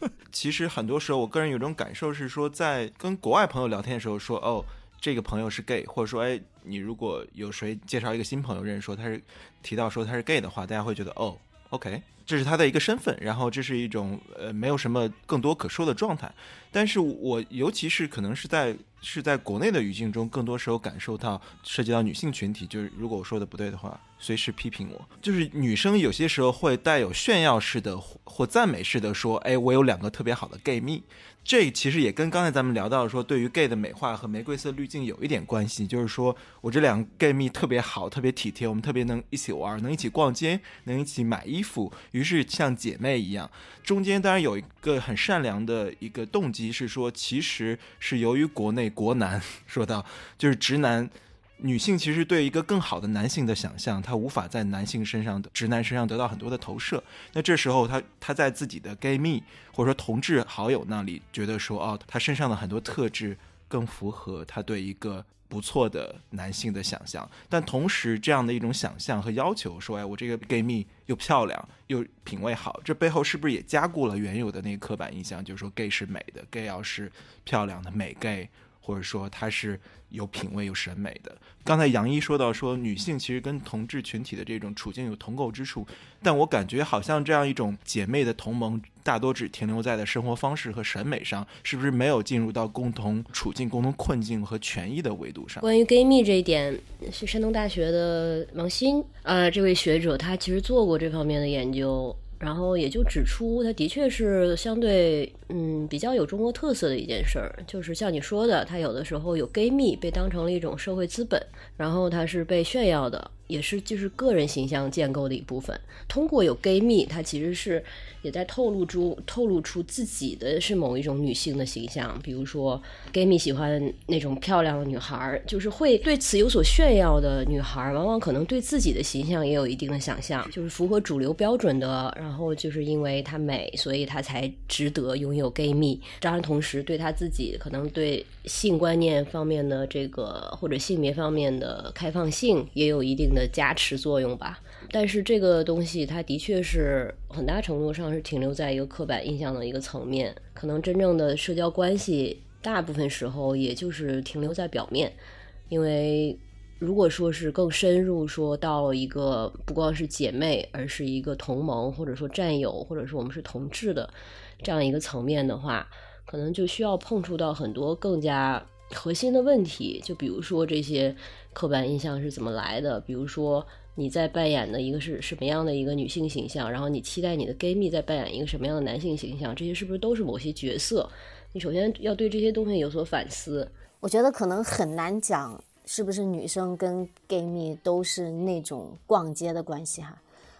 其实很多时候，我个人有种感受是说，在跟国外朋友聊天的时候，说哦，这个朋友是 gay，或者说，哎，你如果有谁介绍一个新朋友认识，说他是提到说他是 gay 的话，大家会觉得哦，OK。这是他的一个身份，然后这是一种呃没有什么更多可说的状态。但是我尤其是可能是在是在国内的语境中，更多时候感受到涉及到女性群体，就是如果我说的不对的话，随时批评我。就是女生有些时候会带有炫耀式的或赞美式的说：“哎，我有两个特别好的 gay 蜜。”这其实也跟刚才咱们聊到说，对于 gay 的美化和玫瑰色滤镜有一点关系。就是说我这两个 gay 蜜特别好，特别体贴，我们特别能一起玩，能一起逛街，能一起买衣服，于是像姐妹一样。中间当然有一个很善良的一个动机，是说其实是由于国内国男说到，就是直男。女性其实对一个更好的男性的想象，她无法在男性身上的直男身上得到很多的投射。那这时候，她她在自己的 gay 蜜或者说同志好友那里，觉得说，哦，他身上的很多特质更符合她对一个不错的男性的想象。但同时，这样的一种想象和要求，说，哎，我这个 gay 蜜又漂亮又品味好，这背后是不是也加固了原有的那个刻板印象？就是说，gay 是美的，gay 要是漂亮的美 gay，或者说他是。有品位、有审美的。刚才杨一说到说，女性其实跟同志群体的这种处境有同构之处，但我感觉好像这样一种姐妹的同盟，大多只停留在的生活方式和审美上，是不是没有进入到共同处境、共同困境和权益的维度上？关于 gay 蜜这一点，是山东大学的王鑫啊，这位学者他其实做过这方面的研究。然后也就指出，它的确是相对嗯比较有中国特色的一件事儿，就是像你说的，它有的时候有 gay 蜜被当成了一种社会资本，然后它是被炫耀的。也是就是个人形象建构的一部分。通过有 gay 蜜，她其实是也在透露出透露出自己的是某一种女性的形象。比如说，gay 蜜喜欢那种漂亮的女孩，就是会对此有所炫耀的女孩，往往可能对自己的形象也有一定的想象，就是符合主流标准的。然后就是因为她美，所以她才值得拥有 gay 蜜。当然，同时对她自己可能对性观念方面的这个或者性别方面的开放性也有一定。的加持作用吧，但是这个东西它的确是很大程度上是停留在一个刻板印象的一个层面，可能真正的社交关系大部分时候也就是停留在表面，因为如果说是更深入，说到了一个不光是姐妹，而是一个同盟或者说战友，或者说我们是同志的这样一个层面的话，可能就需要碰触到很多更加核心的问题，就比如说这些。刻板印象是怎么来的？比如说你在扮演的一个是什么样的一个女性形象，然后你期待你的 gay 蜜在扮演一个什么样的男性形象，这些是不是都是某些角色？你首先要对这些东西有所反思。我觉得可能很难讲是不是女生跟 gay 蜜都是那种逛街的关系哈。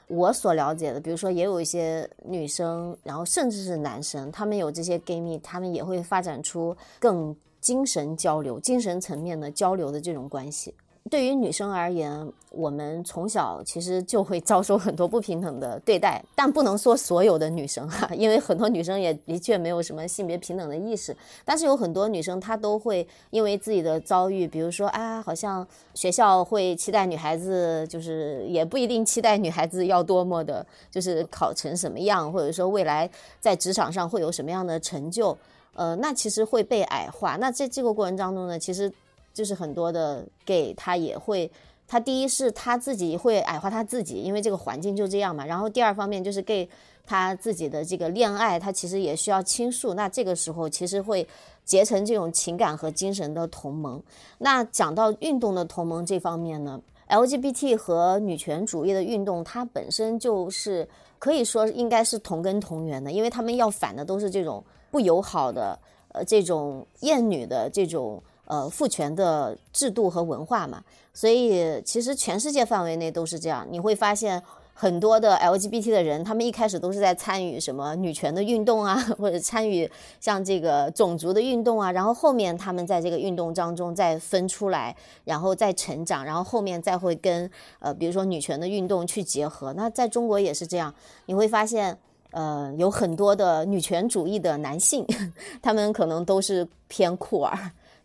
我所了解的，比如说也有一些女生，然后甚至是男生，他们有这些 gay 蜜，他们也会发展出更精神交流、精神层面的交流的这种关系。对于女生而言，我们从小其实就会遭受很多不平等的对待，但不能说所有的女生哈，因为很多女生也的确没有什么性别平等的意识。但是有很多女生她都会因为自己的遭遇，比如说啊，好像学校会期待女孩子，就是也不一定期待女孩子要多么的，就是考成什么样，或者说未来在职场上会有什么样的成就，呃，那其实会被矮化。那在这个过程当中呢，其实。就是很多的 gay 他也会，他第一是他自己会矮化他自己，因为这个环境就这样嘛。然后第二方面就是 gay 他自己的这个恋爱，他其实也需要倾诉。那这个时候其实会结成这种情感和精神的同盟。那讲到运动的同盟这方面呢，LGBT 和女权主义的运动，它本身就是可以说应该是同根同源的，因为他们要反的都是这种不友好的。呃，这种厌女的这种呃父权的制度和文化嘛，所以其实全世界范围内都是这样。你会发现很多的 LGBT 的人，他们一开始都是在参与什么女权的运动啊，或者参与像这个种族的运动啊，然后后面他们在这个运动当中再分出来，然后再成长，然后后面再会跟呃比如说女权的运动去结合。那在中国也是这样，你会发现。呃，有很多的女权主义的男性，他们可能都是偏酷儿，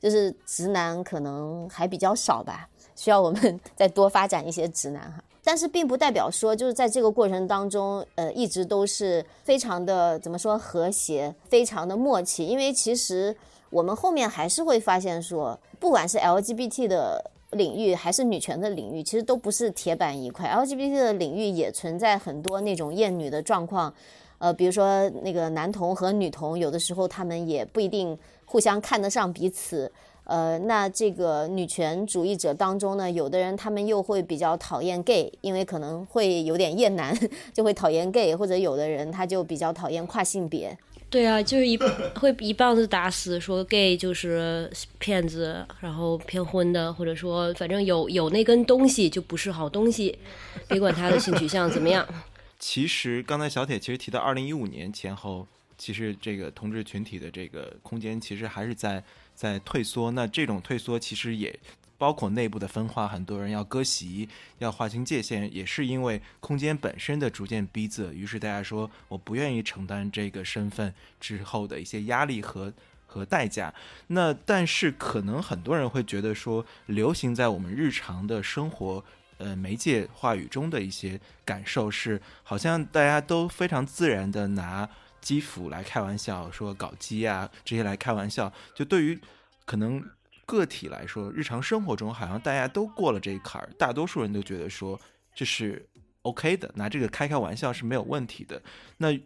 就是直男可能还比较少吧，需要我们 再多发展一些直男哈。但是并不代表说，就是在这个过程当中，呃，一直都是非常的怎么说和谐，非常的默契。因为其实我们后面还是会发现说，不管是 LGBT 的领域还是女权的领域，其实都不是铁板一块。LGBT 的领域也存在很多那种厌女的状况。呃，比如说那个男同和女同，有的时候他们也不一定互相看得上彼此。呃，那这个女权主义者当中呢，有的人他们又会比较讨厌 gay，因为可能会有点厌男，就会讨厌 gay，或者有的人他就比较讨厌跨性别。对啊，就是一 会一棒子打死，说 gay 就是骗子，然后骗婚的，或者说反正有有那根东西就不是好东西，别管他的性取向怎么样。其实刚才小铁其实提到二零一五年前后，其实这个同志群体的这个空间其实还是在在退缩。那这种退缩其实也包括内部的分化，很多人要割席，要划清界限，也是因为空间本身的逐渐逼仄。于是大家说，我不愿意承担这个身份之后的一些压力和和代价。那但是可能很多人会觉得说，流行在我们日常的生活。呃，媒介话语中的一些感受是，好像大家都非常自然的拿基辅来开玩笑，说搞基啊这些来开玩笑。就对于可能个体来说，日常生活中好像大家都过了这一坎儿，大多数人都觉得说这是 OK 的，拿这个开开玩笑是没有问题的。那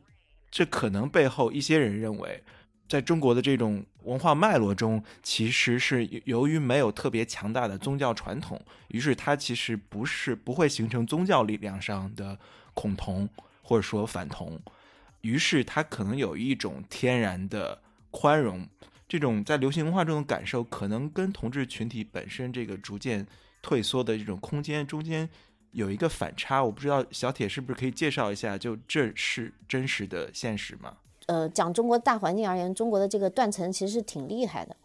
这可能背后一些人认为。在中国的这种文化脉络中，其实是由于没有特别强大的宗教传统，于是它其实不是不会形成宗教力量上的恐同或者说反同，于是他可能有一种天然的宽容。这种在流行文化中的感受，可能跟同志群体本身这个逐渐退缩的这种空间中间有一个反差。我不知道小铁是不是可以介绍一下，就这是真实的现实吗？呃，讲中国大环境而言，中国的这个断层其实是挺厉害的。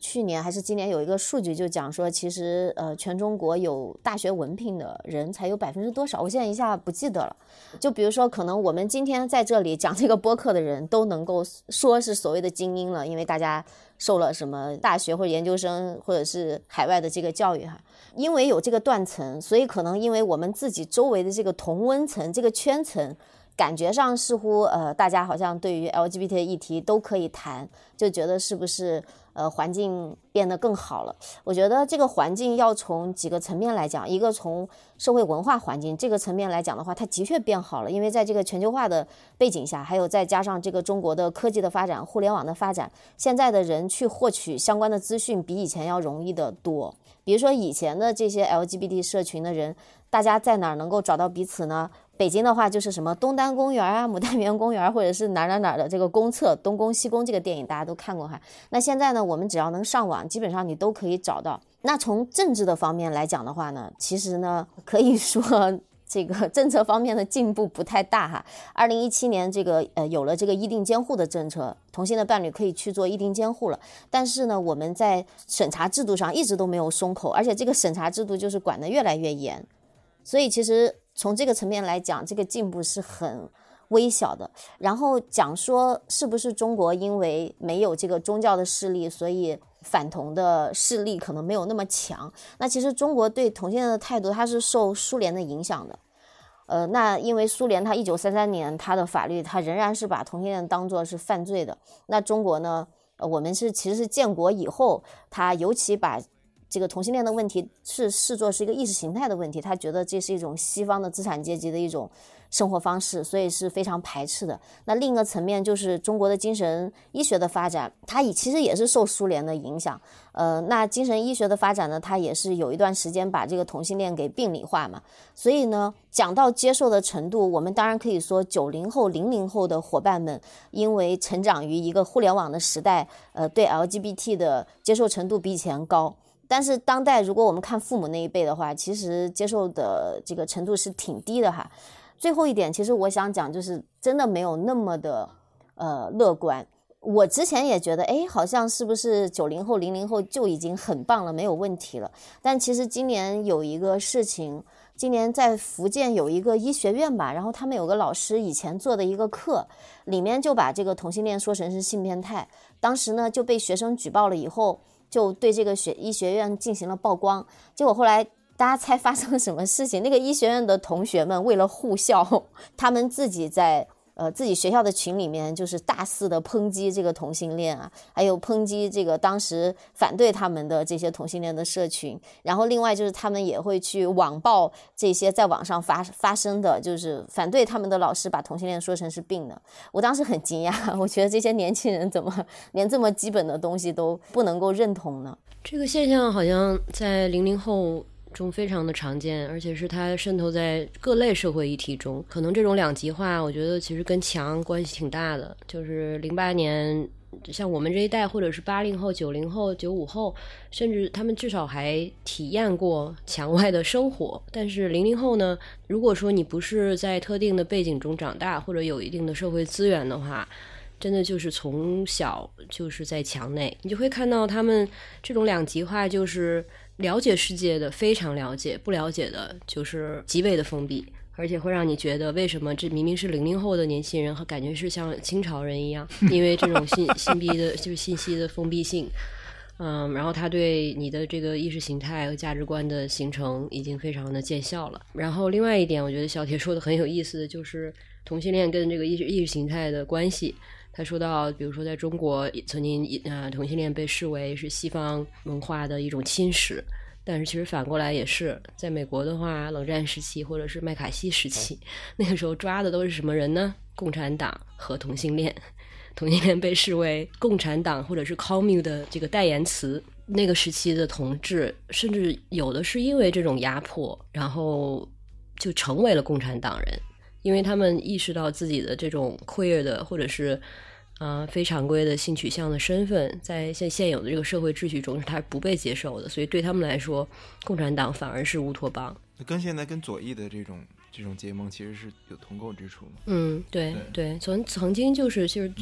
去年还是今年有一个数据就讲说，其实呃，全中国有大学文凭的人才有百分之多少？我现在一下不记得了。就比如说，可能我们今天在这里讲这个播客的人都能够说是所谓的精英了，因为大家受了什么大学或者研究生或者是海外的这个教育哈。因为有这个断层，所以可能因为我们自己周围的这个同温层、这个圈层。感觉上似乎呃，大家好像对于 LGBT 的议题都可以谈，就觉得是不是呃环境变得更好了？我觉得这个环境要从几个层面来讲，一个从社会文化环境这个层面来讲的话，它的确变好了，因为在这个全球化的背景下，还有再加上这个中国的科技的发展、互联网的发展，现在的人去获取相关的资讯比以前要容易得多。比如说以前的这些 LGBT 社群的人，大家在哪儿能够找到彼此呢？北京的话就是什么东单公园啊、牡丹园公园，或者是哪哪哪的这个公厕，东宫西宫这个电影大家都看过哈。那现在呢，我们只要能上网，基本上你都可以找到。那从政治的方面来讲的话呢，其实呢可以说 这个政策方面的进步不太大哈。二零一七年这个呃有了这个议定监护的政策，同性的伴侣可以去做议定监护了。但是呢，我们在审查制度上一直都没有松口，而且这个审查制度就是管得越来越严，所以其实。从这个层面来讲，这个进步是很微小的。然后讲说，是不是中国因为没有这个宗教的势力，所以反同的势力可能没有那么强？那其实中国对同性恋的态度，它是受苏联的影响的。呃，那因为苏联它一九三三年它的法律，它仍然是把同性恋当作是犯罪的。那中国呢？呃，我们是其实是建国以后，它尤其把这个同性恋的问题是视作是一个意识形态的问题，他觉得这是一种西方的资产阶级的一种生活方式，所以是非常排斥的。那另一个层面就是中国的精神医学的发展，它也其实也是受苏联的影响。呃，那精神医学的发展呢，它也是有一段时间把这个同性恋给病理化嘛。所以呢，讲到接受的程度，我们当然可以说九零后、零零后的伙伴们，因为成长于一个互联网的时代，呃，对 LGBT 的接受程度比以前高。但是当代，如果我们看父母那一辈的话，其实接受的这个程度是挺低的哈。最后一点，其实我想讲，就是真的没有那么的呃乐观。我之前也觉得，哎，好像是不是九零后、零零后就已经很棒了，没有问题了。但其实今年有一个事情，今年在福建有一个医学院吧，然后他们有个老师以前做的一个课，里面就把这个同性恋说成是性变态，当时呢就被学生举报了以后。就对这个学医学院进行了曝光，结果后来大家猜发生了什么事情？那个医学院的同学们为了护校，他们自己在。呃，自己学校的群里面就是大肆的抨击这个同性恋啊，还有抨击这个当时反对他们的这些同性恋的社群。然后另外就是他们也会去网暴这些在网上发发生的，就是反对他们的老师把同性恋说成是病的。我当时很惊讶，我觉得这些年轻人怎么连这么基本的东西都不能够认同呢？这个现象好像在零零后。中非常的常见，而且是它渗透在各类社会议题中。可能这种两极化，我觉得其实跟墙关系挺大的。就是零八年，像我们这一代，或者是八零后、九零后、九五后，甚至他们至少还体验过墙外的生活。但是零零后呢，如果说你不是在特定的背景中长大，或者有一定的社会资源的话，真的就是从小就是在墙内，你就会看到他们这种两极化，就是。了解世界的非常了解，不了解的就是极为的封闭，而且会让你觉得为什么这明明是零零后的年轻人，和感觉是像清朝人一样，因为这种信 信逼的，就是信息的封闭性，嗯，然后他对你的这个意识形态和价值观的形成已经非常的见效了。然后另外一点，我觉得小铁说的很有意思的就是同性恋跟这个意识意识形态的关系。他说到，比如说，在中国曾经，呃，同性恋被视为是西方文化的一种侵蚀，但是其实反过来也是，在美国的话，冷战时期或者是麦卡锡时期，那个时候抓的都是什么人呢？共产党和同性恋，同性恋被视为共产党或者是 commune 的这个代言词。那个时期的同志，甚至有的是因为这种压迫，然后就成为了共产党人。因为他们意识到自己的这种 queer 的或者是啊非常规的性取向的身份，在现现有的这个社会秩序中是他不被接受的，所以对他们来说，共产党反而是乌托邦。跟现在跟左翼的这种这种结盟其实是有同构之处嗯，对对，曾曾经就是就是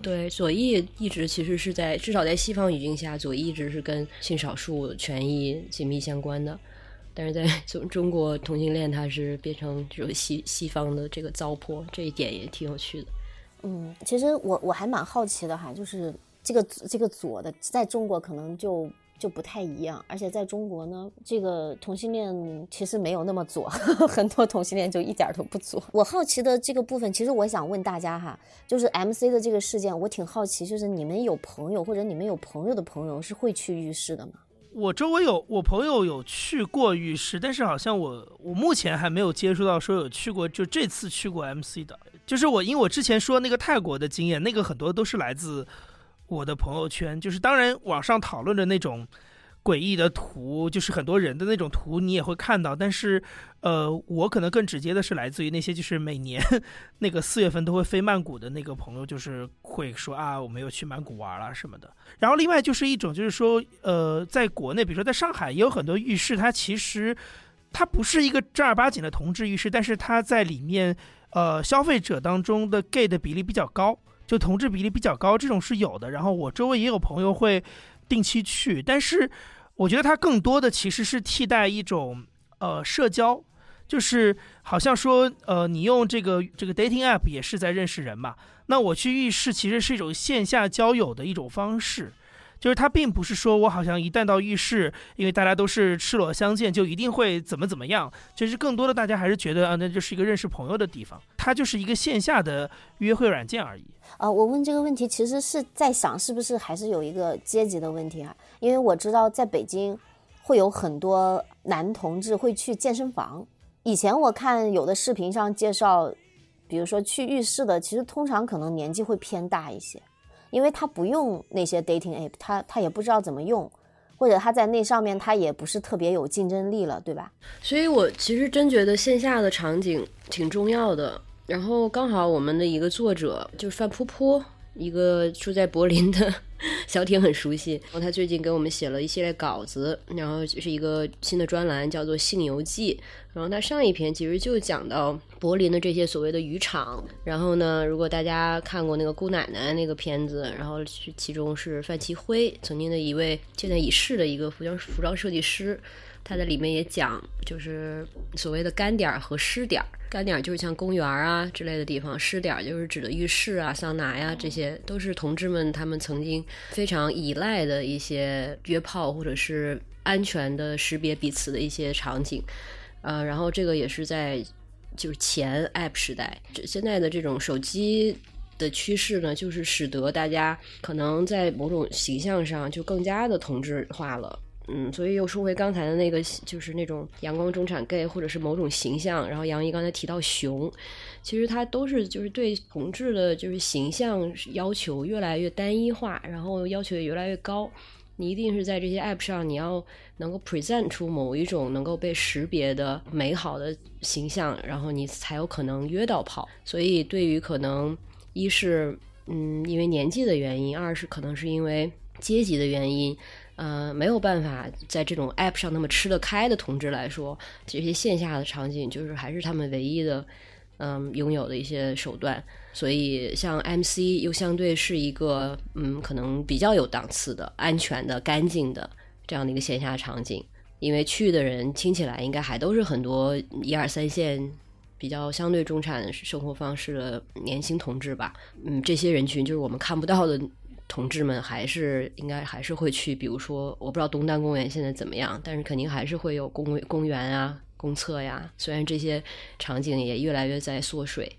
对左翼一直其实是在至少在西方语境下，左翼一直是跟性少数权益紧密相关的。但是在中中国同性恋，它是变成这种西西方的这个糟粕，这一点也挺有趣的。嗯，其实我我还蛮好奇的哈，就是这个这个左的，在中国可能就就不太一样，而且在中国呢，这个同性恋其实没有那么左，很多同性恋就一点都不左。我好奇的这个部分，其实我想问大家哈，就是 M C 的这个事件，我挺好奇，就是你们有朋友或者你们有朋友的朋友是会去浴室的吗？我周围有我朋友有去过浴室，但是好像我我目前还没有接触到说有去过，就这次去过 MC 的，就是我因为我之前说那个泰国的经验，那个很多都是来自我的朋友圈，就是当然网上讨论的那种。诡异的图就是很多人的那种图，你也会看到。但是，呃，我可能更直接的是来自于那些就是每年那个四月份都会飞曼谷的那个朋友，就是会说啊，我们又去曼谷玩了什么的。然后另外就是一种就是说，呃，在国内，比如说在上海也有很多浴室，它其实它不是一个正儿八经的同志浴室，但是它在里面，呃，消费者当中的 gay 的比例比较高，就同志比例比较高，这种是有的。然后我周围也有朋友会定期去，但是。我觉得它更多的其实是替代一种呃社交，就是好像说呃你用这个这个 dating app 也是在认识人嘛。那我去浴室其实是一种线下交友的一种方式。就是它并不是说我好像一旦到浴室，因为大家都是赤裸相见，就一定会怎么怎么样。其实更多的大家还是觉得啊，那就是一个认识朋友的地方，它就是一个线下的约会软件而已。啊，我问这个问题其实是在想，是不是还是有一个阶级的问题啊？因为我知道在北京，会有很多男同志会去健身房。以前我看有的视频上介绍，比如说去浴室的，其实通常可能年纪会偏大一些，因为他不用那些 dating app，他他也不知道怎么用，或者他在那上面他也不是特别有竞争力了，对吧？所以我其实真觉得线下的场景挺重要的。然后刚好我们的一个作者就是范扑扑，一个住在柏林的小铁很熟悉，然后他最近给我们写了一系列稿子，然后就是一个新的专栏叫做《性游记》。然后他上一篇其实就讲到柏林的这些所谓的渔场。然后呢，如果大家看过那个姑奶奶那个片子，然后其中是范奇辉，曾经的一位现在已逝的一个服装服装设计师，他在里面也讲，就是所谓的干点儿和湿点儿。干点儿就是像公园啊之类的地方，湿点儿就是指的浴室啊、桑拿呀，这些都是同志们他们曾经非常依赖的一些约炮或者是安全的识别彼此的一些场景。呃，然后这个也是在就是前 App 时代，现在的这种手机的趋势呢，就是使得大家可能在某种形象上就更加的同质化了。嗯，所以又说回刚才的那个，就是那种阳光中产 gay 或者是某种形象。然后杨怡刚才提到熊，其实它都是就是对同志的就是形象要求越来越单一化，然后要求也越来越高。你一定是在这些 app 上，你要能够 present 出某一种能够被识别的美好的形象，然后你才有可能约到炮。所以，对于可能一是嗯因为年纪的原因，二是可能是因为阶级的原因，呃没有办法在这种 app 上那么吃得开的同志来说，这些线下的场景就是还是他们唯一的嗯拥有的一些手段。所以，像 MC 又相对是一个，嗯，可能比较有档次的、安全的、干净的这样的一个线下场景。因为去的人听起来应该还都是很多一二三线、比较相对中产生活方式的年轻同志吧。嗯，这些人群就是我们看不到的同志们，还是应该还是会去。比如说，我不知道东单公园现在怎么样，但是肯定还是会有公公园啊、公厕呀。虽然这些场景也越来越在缩水。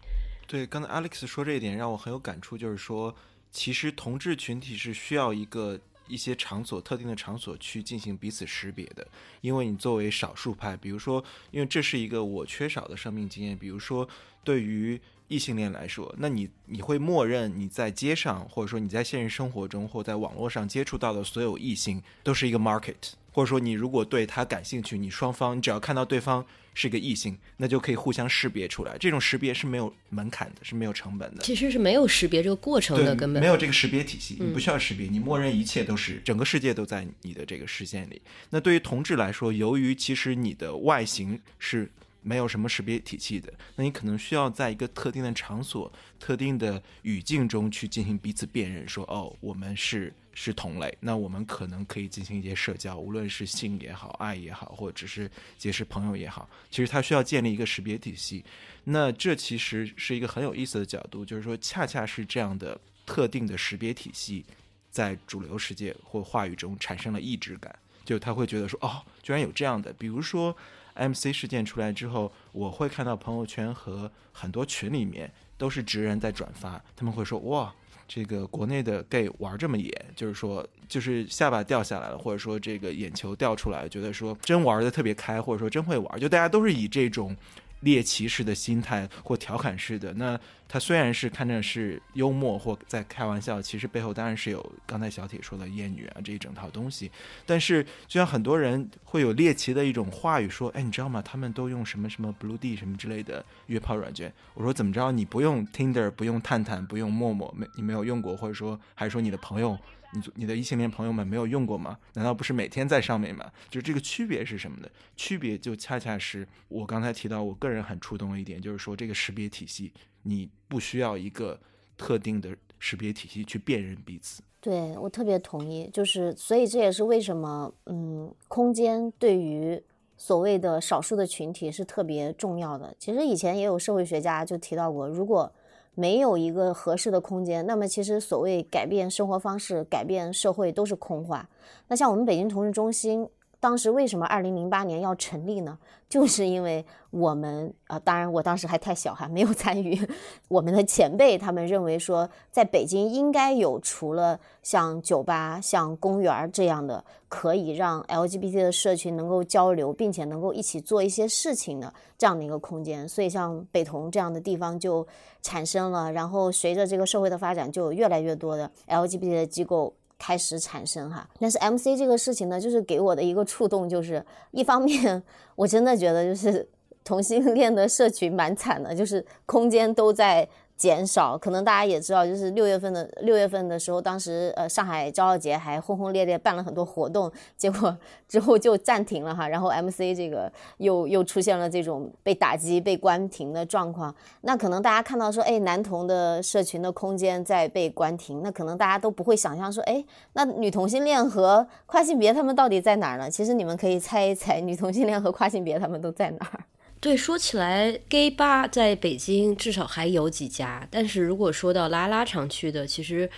对，刚才 Alex 说这一点让我很有感触，就是说，其实同志群体是需要一个一些场所、特定的场所去进行彼此识别的，因为你作为少数派，比如说，因为这是一个我缺少的生命经验，比如说，对于异性恋来说，那你你会默认你在街上，或者说你在现实生活中或在网络上接触到的所有异性都是一个 market，或者说你如果对他感兴趣，你双方你只要看到对方。是个异性，那就可以互相识别出来。这种识别是没有门槛的，是没有成本的。其实是没有识别这个过程的，根本没有这个识别体系，你不需要识别，你默认一切都是整个世界都在你的这个视线里。那对于同志来说，由于其实你的外形是没有什么识别体系的，那你可能需要在一个特定的场所、特定的语境中去进行彼此辨认，说哦，我们是。是同类，那我们可能可以进行一些社交，无论是性也好，爱也好，或者只是结识朋友也好，其实它需要建立一个识别体系。那这其实是一个很有意思的角度，就是说，恰恰是这样的特定的识别体系，在主流世界或话语中产生了异质感，就他会觉得说，哦，居然有这样的，比如说 MC 事件出来之后，我会看到朋友圈和很多群里面都是直人在转发，他们会说，哇。这个国内的 gay 玩这么野，就是说，就是下巴掉下来了，或者说这个眼球掉出来，觉得说真玩的特别开，或者说真会玩，就大家都是以这种。猎奇式的心态或调侃式的，那他虽然是看着是幽默或在开玩笑，其实背后当然是有刚才小铁说的艳女啊这一整套东西。但是就像很多人会有猎奇的一种话语说，哎，你知道吗？他们都用什么什么 Blue D 什么之类的约炮软件。我说怎么着？你不用 Tinder，不用探探，不用陌陌，没你没有用过，或者说还是说你的朋友？你你的异性恋朋友们没有用过吗？难道不是每天在上面吗？就这个区别是什么的？区别就恰恰是我刚才提到，我个人很触动的一点，就是说这个识别体系，你不需要一个特定的识别体系去辨认彼此。对我特别同意，就是所以这也是为什么，嗯，空间对于所谓的少数的群体是特别重要的。其实以前也有社会学家就提到过，如果没有一个合适的空间，那么其实所谓改变生活方式、改变社会都是空话。那像我们北京同志中心，当时为什么二零零八年要成立呢？就是因为我们啊，当然我当时还太小还，没有参与。我们的前辈他们认为说，在北京应该有除了像酒吧、像公园这样的可以让 LGBT 的社群能够交流，并且能够一起做一些事情的这样的一个空间。所以像北同这样的地方就产生了，然后随着这个社会的发展，就有越来越多的 LGBT 的机构。开始产生哈，但是 MC 这个事情呢，就是给我的一个触动，就是一方面我真的觉得就是同性恋的社群蛮惨的，就是空间都在。减少，可能大家也知道，就是六月份的六月份的时候，当时呃上海骄傲节还轰轰烈烈办了很多活动，结果之后就暂停了哈，然后 MC 这个又又出现了这种被打击、被关停的状况。那可能大家看到说，哎，男同的社群的空间在被关停，那可能大家都不会想象说，哎，那女同性恋和跨性别他们到底在哪儿呢？其实你们可以猜一猜，女同性恋和跨性别他们都在哪儿？对，说起来，gay 吧在北京至少还有几家。但是如果说到拉拉常去的，其实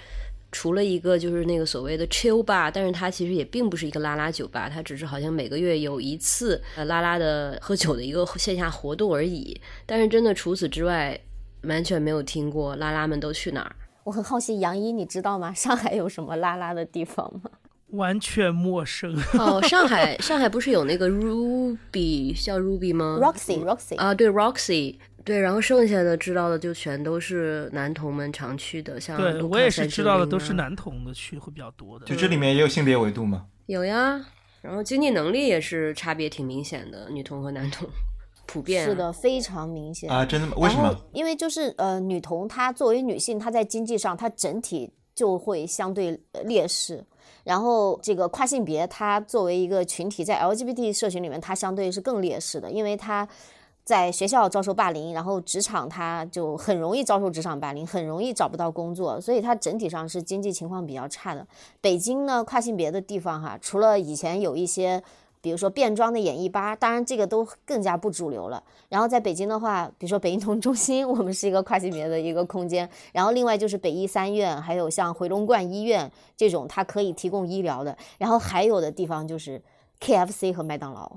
除了一个就是那个所谓的 chill 吧，但是它其实也并不是一个拉拉酒吧，它只是好像每个月有一次呃拉拉的喝酒的一个线下活动而已。但是真的除此之外，完全没有听过拉拉们都去哪儿。我很好奇，杨一你知道吗？上海有什么拉拉的地方吗？完全陌生哦，上海上海不是有那个 Ruby 叫 Ruby 吗？Roxy Roxy 啊，对 Roxy 对，然后剩下的知道的就全都是男同们常去的，像对我也是知道的都是男同的去会比较多的。就这里面也有性别维度吗？有呀，然后经济能力也是差别挺明显的，女同和男同普遍是的，非常明显啊，真的吗？为什么？因为就是呃，女同她作为女性，她在经济上她整体就会相对劣势。然后，这个跨性别，它作为一个群体，在 LGBT 社群里面，它相对是更劣势的，因为它在学校遭受霸凌，然后职场它就很容易遭受职场霸凌，很容易找不到工作，所以它整体上是经济情况比较差的。北京呢，跨性别的地方哈，除了以前有一些。比如说变装的演艺吧，当然这个都更加不主流了。然后在北京的话，比如说北医同中心，我们是一个跨性别的一个空间。然后另外就是北医三院，还有像回龙观医院这种，它可以提供医疗的。然后还有的地方就是 KFC 和麦当劳。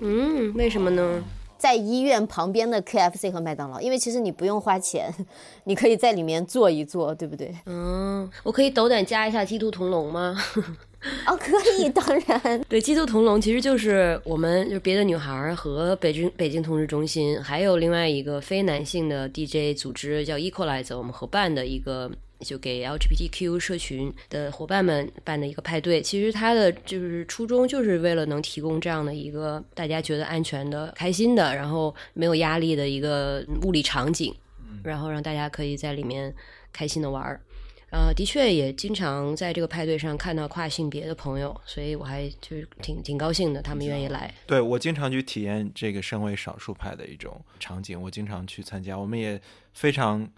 嗯，为什么呢？在医院旁边的 KFC 和麦当劳，因为其实你不用花钱，你可以在里面坐一坐，对不对？嗯，我可以斗胆加一下基督同龙吗？哦，可以，当然。对，基督同笼其实就是我们就是别的女孩和北京北京同志中心，还有另外一个非男性的 DJ 组织叫 Equalize，我们合办的一个就给 LGBTQ 社群的伙伴们办的一个派对。其实它的就是初衷就是为了能提供这样的一个大家觉得安全的、开心的，然后没有压力的一个物理场景，然后让大家可以在里面开心的玩儿。呃，的确也经常在这个派对上看到跨性别的朋友，所以我还就是挺挺高兴的，他们愿意来。对我经常去体验这个身为少数派的一种场景，我经常去参加。我们也非常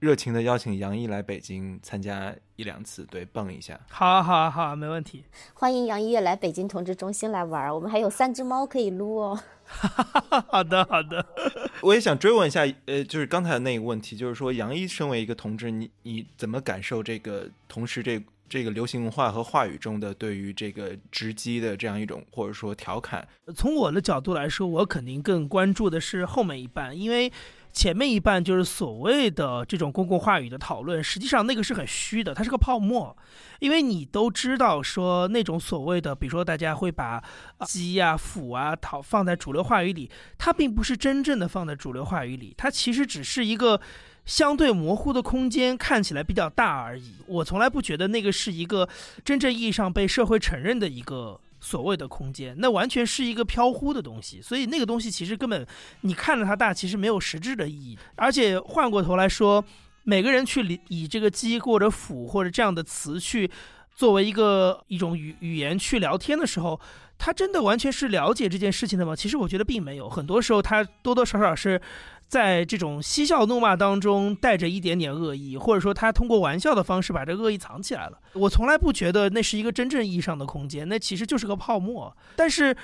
热情的邀请杨毅来北京参加一两次，对，蹦一下。好啊，好啊，好啊，没问题。欢迎杨毅也来北京同志中心来玩，我们还有三只猫可以撸哦。好的，好的。我也想追问一下，呃，就是刚才的那个问题，就是说，杨一身为一个同志，你你怎么感受这个同时这这个流行文化和话语中的对于这个直击的这样一种或者说调侃？从我的角度来说，我肯定更关注的是后面一半，因为。前面一半就是所谓的这种公共话语的讨论，实际上那个是很虚的，它是个泡沫，因为你都知道说那种所谓的，比如说大家会把鸡啊、腐啊讨放在主流话语里，它并不是真正的放在主流话语里，它其实只是一个相对模糊的空间，看起来比较大而已。我从来不觉得那个是一个真正意义上被社会承认的一个。所谓的空间，那完全是一个飘忽的东西，所以那个东西其实根本你看着它大，其实没有实质的意义。而且换过头来说，每个人去理以这个鸡或者腐或者这样的词去作为一个一种语语言去聊天的时候，他真的完全是了解这件事情的吗？其实我觉得并没有，很多时候他多多少少是。在这种嬉笑怒骂当中，带着一点点恶意，或者说他通过玩笑的方式把这恶意藏起来了。我从来不觉得那是一个真正意义上的空间，那其实就是个泡沫。但是，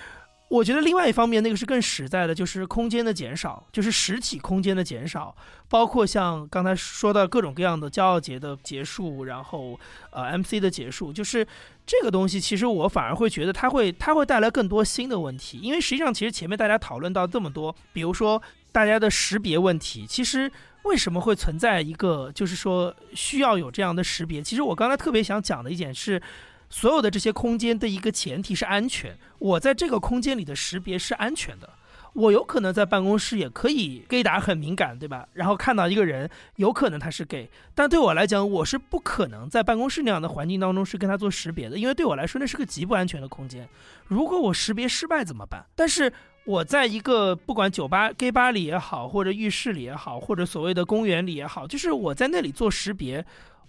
我觉得另外一方面，那个是更实在的，就是空间的减少，就是实体空间的减少，包括像刚才说到各种各样的骄傲节的结束，然后呃 MC 的结束，就是。这个东西其实我反而会觉得它会它会带来更多新的问题，因为实际上其实前面大家讨论到这么多，比如说大家的识别问题，其实为什么会存在一个就是说需要有这样的识别？其实我刚才特别想讲的一点是，所有的这些空间的一个前提是安全，我在这个空间里的识别是安全的。我有可能在办公室也可以 gay 打很敏感，对吧？然后看到一个人，有可能他是 gay，但对我来讲，我是不可能在办公室那样的环境当中是跟他做识别的，因为对我来说那是个极不安全的空间。如果我识别失败怎么办？但是我在一个不管酒吧、gay 吧里也好，或者浴室里也好，或者所谓的公园里也好，就是我在那里做识别。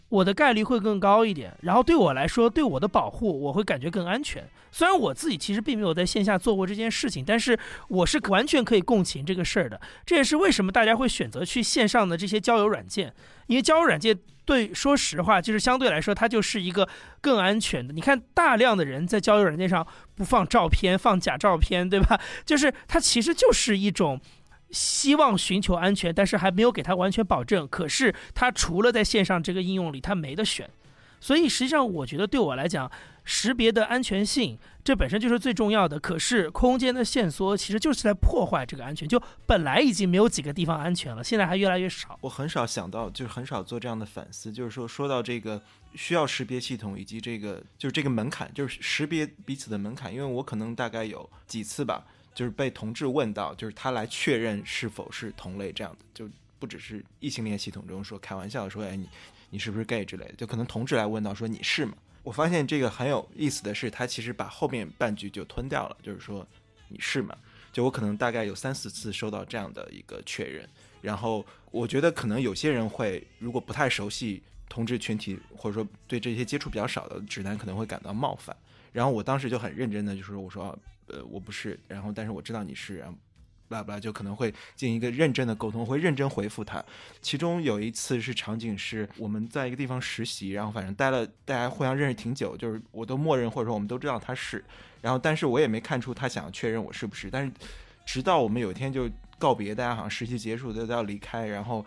我的概率会更高一点，然后对我来说，对我的保护，我会感觉更安全。虽然我自己其实并没有在线下做过这件事情，但是我是完全可以共情这个事儿的。这也是为什么大家会选择去线上的这些交友软件，因为交友软件对，说实话，就是相对来说它就是一个更安全的。你看，大量的人在交友软件上不放照片，放假照片，对吧？就是它其实就是一种。希望寻求安全，但是还没有给他完全保证。可是他除了在线上这个应用里，他没得选。所以实际上，我觉得对我来讲，识别的安全性这本身就是最重要的。可是空间的线索其实就是在破坏这个安全。就本来已经没有几个地方安全了，现在还越来越少。我很少想到，就是很少做这样的反思。就是说，说到这个需要识别系统以及这个就是这个门槛，就是识别彼此的门槛。因为我可能大概有几次吧。就是被同志问到，就是他来确认是否是同类这样的，就不只是异性恋系统中说开玩笑说，哎，你你是不是 gay 之类的，就可能同志来问到说你是吗？我发现这个很有意思的是，他其实把后面半句就吞掉了，就是说你是吗？就我可能大概有三四次收到这样的一个确认，然后我觉得可能有些人会如果不太熟悉同志群体，或者说对这些接触比较少的直男可能会感到冒犯，然后我当时就很认真的就说我说。呃，我不是，然后但是我知道你是，然后，巴拉巴拉就可能会进行一个认真的沟通，会认真回复他。其中有一次是场景是我们在一个地方实习，然后反正待了大家互相认识挺久，就是我都默认或者说我们都知道他是，然后但是我也没看出他想要确认我是不是，但是直到我们有一天就告别，大家好像实习结束都要离开，然后。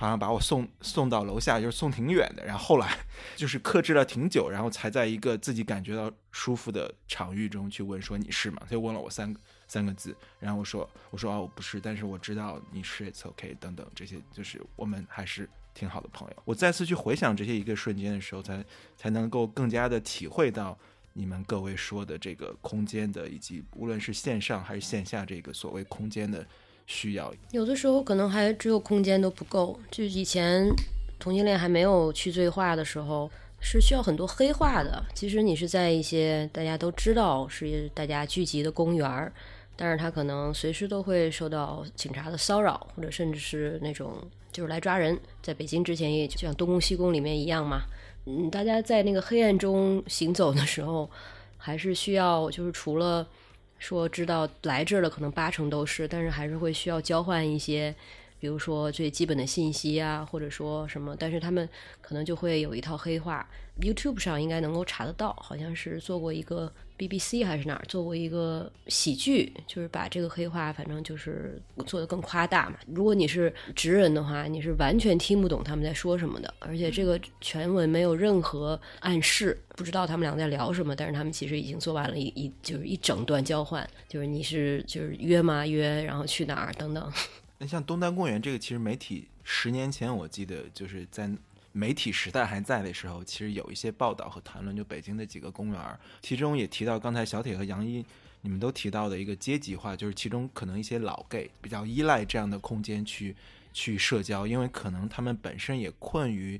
好像把我送送到楼下，就是送挺远的。然后后来就是克制了挺久，然后才在一个自己感觉到舒服的场域中去问说你是吗？他就问了我三三个字，然后我说我说啊我不是，但是我知道你是，it's OK 等等这些，就是我们还是挺好的朋友。我再次去回想这些一个瞬间的时候，才才能够更加的体会到你们各位说的这个空间的，以及无论是线上还是线下这个所谓空间的。需要有的时候可能还只有空间都不够。就以前同性恋还没有去罪化的时候，是需要很多黑化的。其实你是在一些大家都知道是大家聚集的公园儿，但是他可能随时都会受到警察的骚扰，或者甚至是那种就是来抓人。在北京之前也就像东宫西宫里面一样嘛。嗯，大家在那个黑暗中行走的时候，还是需要就是除了。说知道来这儿的可能八成都是，但是还是会需要交换一些，比如说最基本的信息啊，或者说什么，但是他们可能就会有一套黑话。YouTube 上应该能够查得到，好像是做过一个 BBC 还是哪儿做过一个喜剧，就是把这个黑话反正就是做的更夸大嘛。如果你是直人的话，你是完全听不懂他们在说什么的，而且这个全文没有任何暗示，不知道他们俩在聊什么。但是他们其实已经做完了一一就是一整段交换，就是你是就是约吗约，然后去哪儿等等。那像东单公园这个，其实媒体十年前我记得就是在。媒体时代还在的时候，其实有一些报道和谈论，就北京的几个公园，其中也提到刚才小铁和杨一你们都提到的一个阶级化，就是其中可能一些老 gay 比较依赖这样的空间去去社交，因为可能他们本身也困于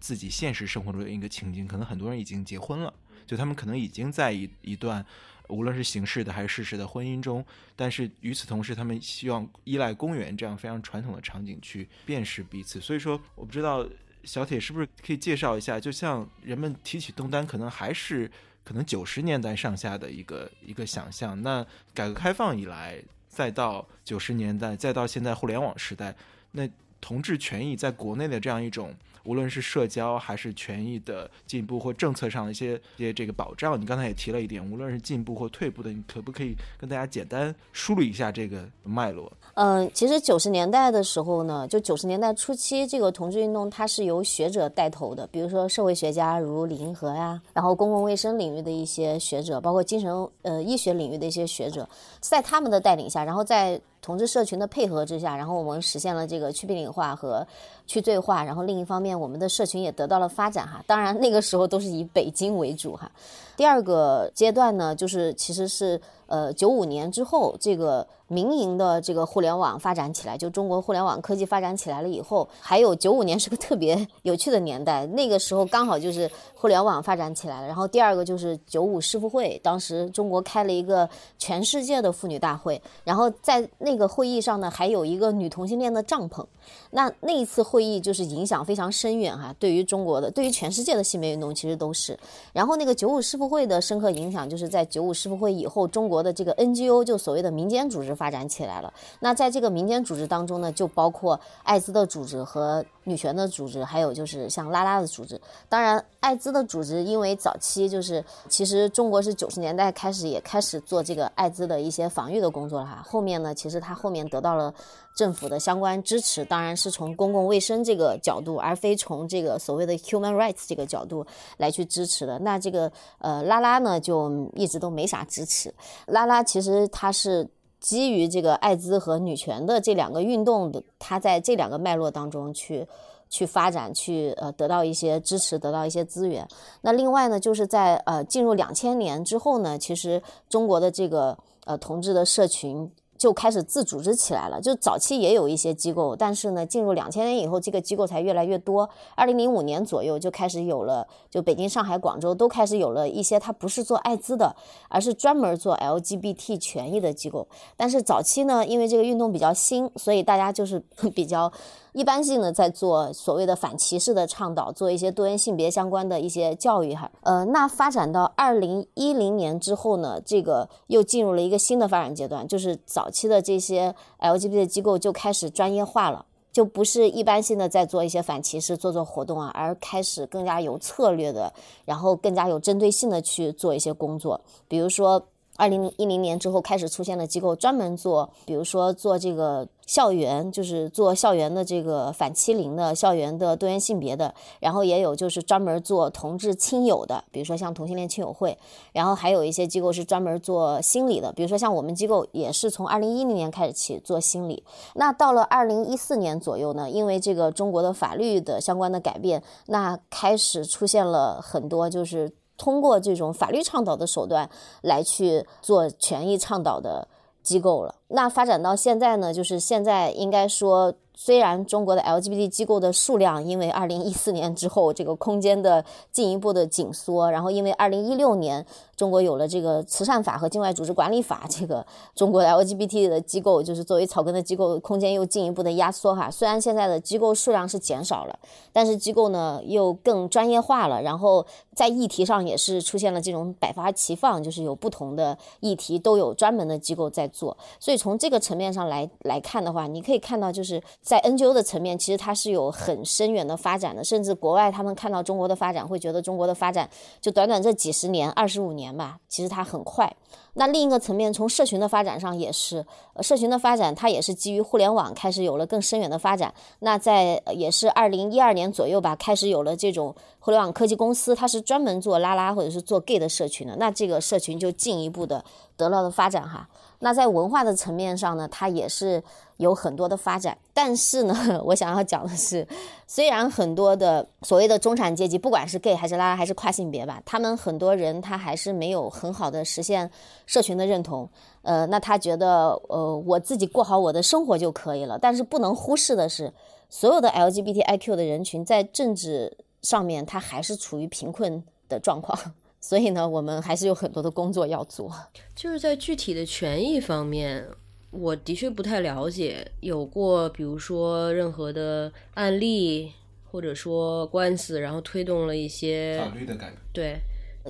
自己现实生活中的一个情境，可能很多人已经结婚了，就他们可能已经在一一段无论是形式的还是事实的婚姻中，但是与此同时，他们希望依赖公园这样非常传统的场景去辨识彼此，所以说我不知道。小铁是不是可以介绍一下？就像人们提起东单，可能还是可能九十年代上下的一个一个想象。那改革开放以来，再到九十年代，再到现在互联网时代，那同志权益在国内的这样一种无论是社交还是权益的进步或政策上的一些一些这个保障。你刚才也提了一点，无论是进步或退步的，你可不可以跟大家简单梳理一下这个脉络？嗯，其实九十年代的时候呢，就九十年代初期，这个同志运动它是由学者带头的，比如说社会学家如李银河呀，然后公共卫生领域的一些学者，包括精神呃医学领域的一些学者，在他们的带领下，然后在同志社群的配合之下，然后我们实现了这个去病理化和去罪化，然后另一方面，我们的社群也得到了发展哈。当然那个时候都是以北京为主哈。第二个阶段呢，就是其实是呃九五年之后这个。民营的这个互联网发展起来，就中国互联网科技发展起来了以后，还有九五年是个特别 有趣的年代，那个时候刚好就是互联网发展起来了。然后第二个就是九五世妇会，当时中国开了一个全世界的妇女大会，然后在那个会议上呢，还有一个女同性恋的帐篷。那那一次会议就是影响非常深远哈，对于中国的，对于全世界的性别运动其实都是。然后那个九五世妇会的深刻影响，就是在九五世博会以后，中国的这个 NGO 就所谓的民间组织。发展起来了。那在这个民间组织当中呢，就包括艾滋的组织和女权的组织，还有就是像拉拉的组织。当然，艾滋的组织因为早期就是其实中国是九十年代开始也开始做这个艾滋的一些防御的工作了哈。后面呢，其实它后面得到了政府的相关支持，当然是从公共卫生这个角度，而非从这个所谓的 human rights 这个角度来去支持的。那这个呃拉拉呢，就一直都没啥支持。拉拉其实它是。基于这个艾滋和女权的这两个运动的，它在这两个脉络当中去去发展，去呃得到一些支持，得到一些资源。那另外呢，就是在呃进入两千年之后呢，其实中国的这个呃同志的社群。就开始自组织起来了。就早期也有一些机构，但是呢，进入两千年以后，这个机构才越来越多。二零零五年左右就开始有了，就北京、上海、广州都开始有了一些，它不是做艾滋的，而是专门做 LGBT 权益的机构。但是早期呢，因为这个运动比较新，所以大家就是 比较。一般性的在做所谓的反歧视的倡导，做一些多元性别相关的一些教育哈。呃，那发展到二零一零年之后呢，这个又进入了一个新的发展阶段，就是早期的这些 LGBT 机构就开始专业化了，就不是一般性的在做一些反歧视做做活动啊，而开始更加有策略的，然后更加有针对性的去做一些工作，比如说。二零一零年之后开始出现了机构，专门做，比如说做这个校园，就是做校园的这个反欺凌的，校园的多元性别的，然后也有就是专门做同志亲友的，比如说像同性恋亲友会，然后还有一些机构是专门做心理的，比如说像我们机构也是从二零一零年开始起做心理。那到了二零一四年左右呢，因为这个中国的法律的相关的改变，那开始出现了很多就是。通过这种法律倡导的手段来去做权益倡导的机构了。那发展到现在呢，就是现在应该说。虽然中国的 LGBT 机构的数量因为二零一四年之后这个空间的进一步的紧缩，然后因为二零一六年中国有了这个慈善法和境外组织管理法，这个中国 LGBT 的机构就是作为草根的机构，空间又进一步的压缩哈。虽然现在的机构数量是减少了，但是机构呢又更专业化了，然后在议题上也是出现了这种百花齐放，就是有不同的议题都有专门的机构在做。所以从这个层面上来来看的话，你可以看到就是。在 NGO 的层面，其实它是有很深远的发展的，甚至国外他们看到中国的发展，会觉得中国的发展就短短这几十年、二十五年吧，其实它很快。那另一个层面，从社群的发展上也是，社群的发展它也是基于互联网开始有了更深远的发展。那在也是二零一二年左右吧，开始有了这种互联网科技公司，它是专门做拉拉或者是做 gay 的社群的，那这个社群就进一步的得到了发展哈。那在文化的层面上呢，它也是有很多的发展。但是呢，我想要讲的是，虽然很多的所谓的中产阶级，不管是 gay 还是拉拉还是跨性别吧，他们很多人他还是没有很好的实现社群的认同。呃，那他觉得，呃，我自己过好我的生活就可以了。但是不能忽视的是，所有的 LGBTIQ 的人群在政治上面，他还是处于贫困的状况。所以呢，我们还是有很多的工作要做。就是在具体的权益方面，我的确不太了解，有过比如说任何的案例，或者说官司，然后推动了一些法律的改革。对，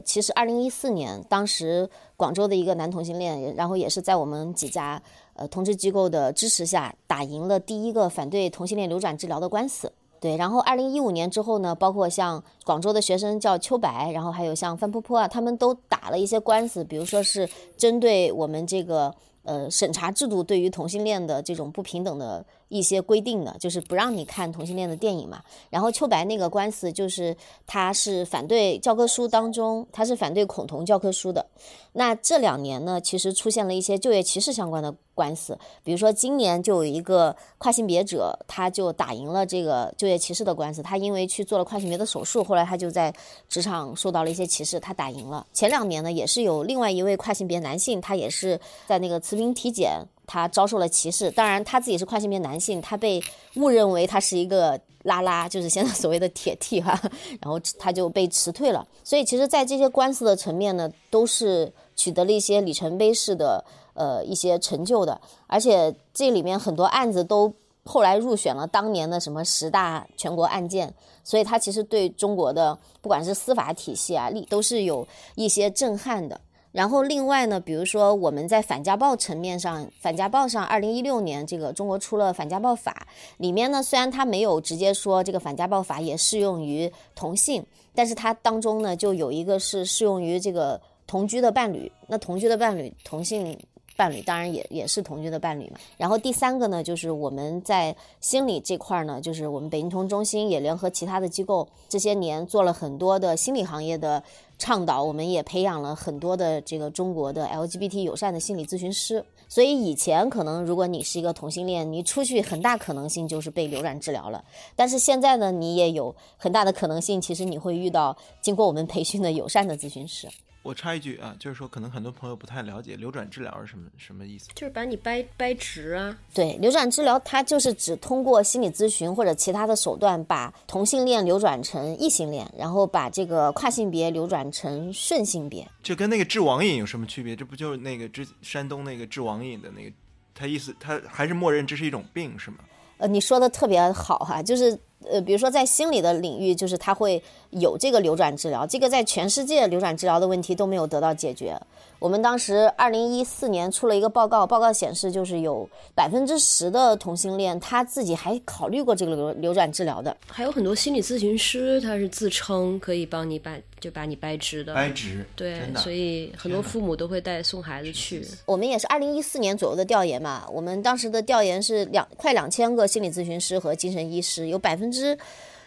其实二零一四年，当时广州的一个男同性恋，然后也是在我们几家呃同志机构的支持下，打赢了第一个反对同性恋流转治疗的官司。对，然后二零一五年之后呢，包括像广州的学生叫秋白，然后还有像范坡坡啊，他们都打了一些官司，比如说是针对我们这个呃审查制度对于同性恋的这种不平等的一些规定的，就是不让你看同性恋的电影嘛。然后秋白那个官司就是他是反对教科书当中，他是反对恐同教科书的。那这两年呢，其实出现了一些就业歧视相关的官司，比如说今年就有一个跨性别者，他就打赢了这个就业歧视的官司。他因为去做了跨性别的手术，后来他就在职场受到了一些歧视，他打赢了。前两年呢，也是有另外一位跨性别男性，他也是在那个辞评体检，他遭受了歧视。当然，他自己是跨性别男性，他被误认为他是一个拉拉，就是现在所谓的铁 T 哈，然后他就被辞退了。所以，其实，在这些官司的层面呢，都是取得了一些里程碑式的呃一些成就的，而且这里面很多案子都后来入选了当年的什么十大全国案件，所以他其实对中国的不管是司法体系啊，力都是有一些震撼的。然后另外呢，比如说我们在反家暴层面上，反家暴上，二零一六年这个中国出了反家暴法，里面呢虽然它没有直接说这个反家暴法也适用于同性，但是它当中呢就有一个是适用于这个同居的伴侣，那同居的伴侣同性。伴侣当然也也是同居的伴侣嘛。然后第三个呢，就是我们在心理这块呢，就是我们北京同中心也联合其他的机构，这些年做了很多的心理行业的倡导，我们也培养了很多的这个中国的 LGBT 友善的心理咨询师。所以以前可能如果你是一个同性恋，你出去很大可能性就是被流转治疗了。但是现在呢，你也有很大的可能性，其实你会遇到经过我们培训的友善的咨询师。我插一句啊，就是说可能很多朋友不太了解流转治疗是什么什么意思。就是把你掰掰直啊。对，流转治疗它就是指通过心理咨询或者其他的手段，把同性恋流转成异性恋，然后把这个跨性别流转成顺性别。这跟那个治网瘾有什么区别？这不就是那个之山东那个治网瘾的那个，他意思他还是默认这是一种病是吗？呃，你说的特别好哈，就是呃，比如说在心理的领域，就是它会有这个流转治疗，这个在全世界流转治疗的问题都没有得到解决。我们当时二零一四年出了一个报告，报告显示就是有百分之十的同性恋他自己还考虑过这个流流转治疗的。还有很多心理咨询师，他是自称可以帮你把就把你掰直的，掰直，对所以很多父母都会带送孩子去。我们也是二零一四年左右的调研嘛，我们当时的调研是两快两千个心理咨询师和精神医师，有百分之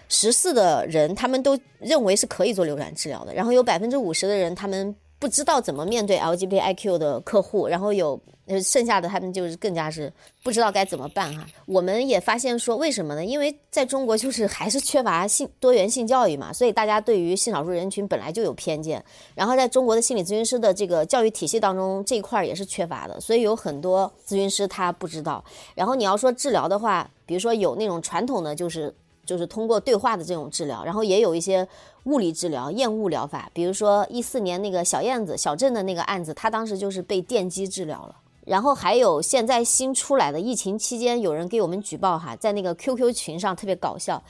十四的人他们都认为是可以做流转治疗的，然后有百分之五十的人他们不知道怎么面对 LGBTIQ 的客户，然后有剩下的他们就是更加是不知道该怎么办哈。我们也发现说，为什么呢？因为在中国就是还是缺乏性多元性教育嘛，所以大家对于性少数人群本来就有偏见。然后在中国的心理咨询师的这个教育体系当中，这一块也是缺乏的，所以有很多咨询师他不知道。然后你要说治疗的话，比如说有那种传统的就是。就是通过对话的这种治疗，然后也有一些物理治疗、厌恶疗法，比如说一四年那个小燕子小镇的那个案子，他当时就是被电击治疗了。然后还有现在新出来的，疫情期间有人给我们举报哈，在那个 QQ 群上特别搞笑，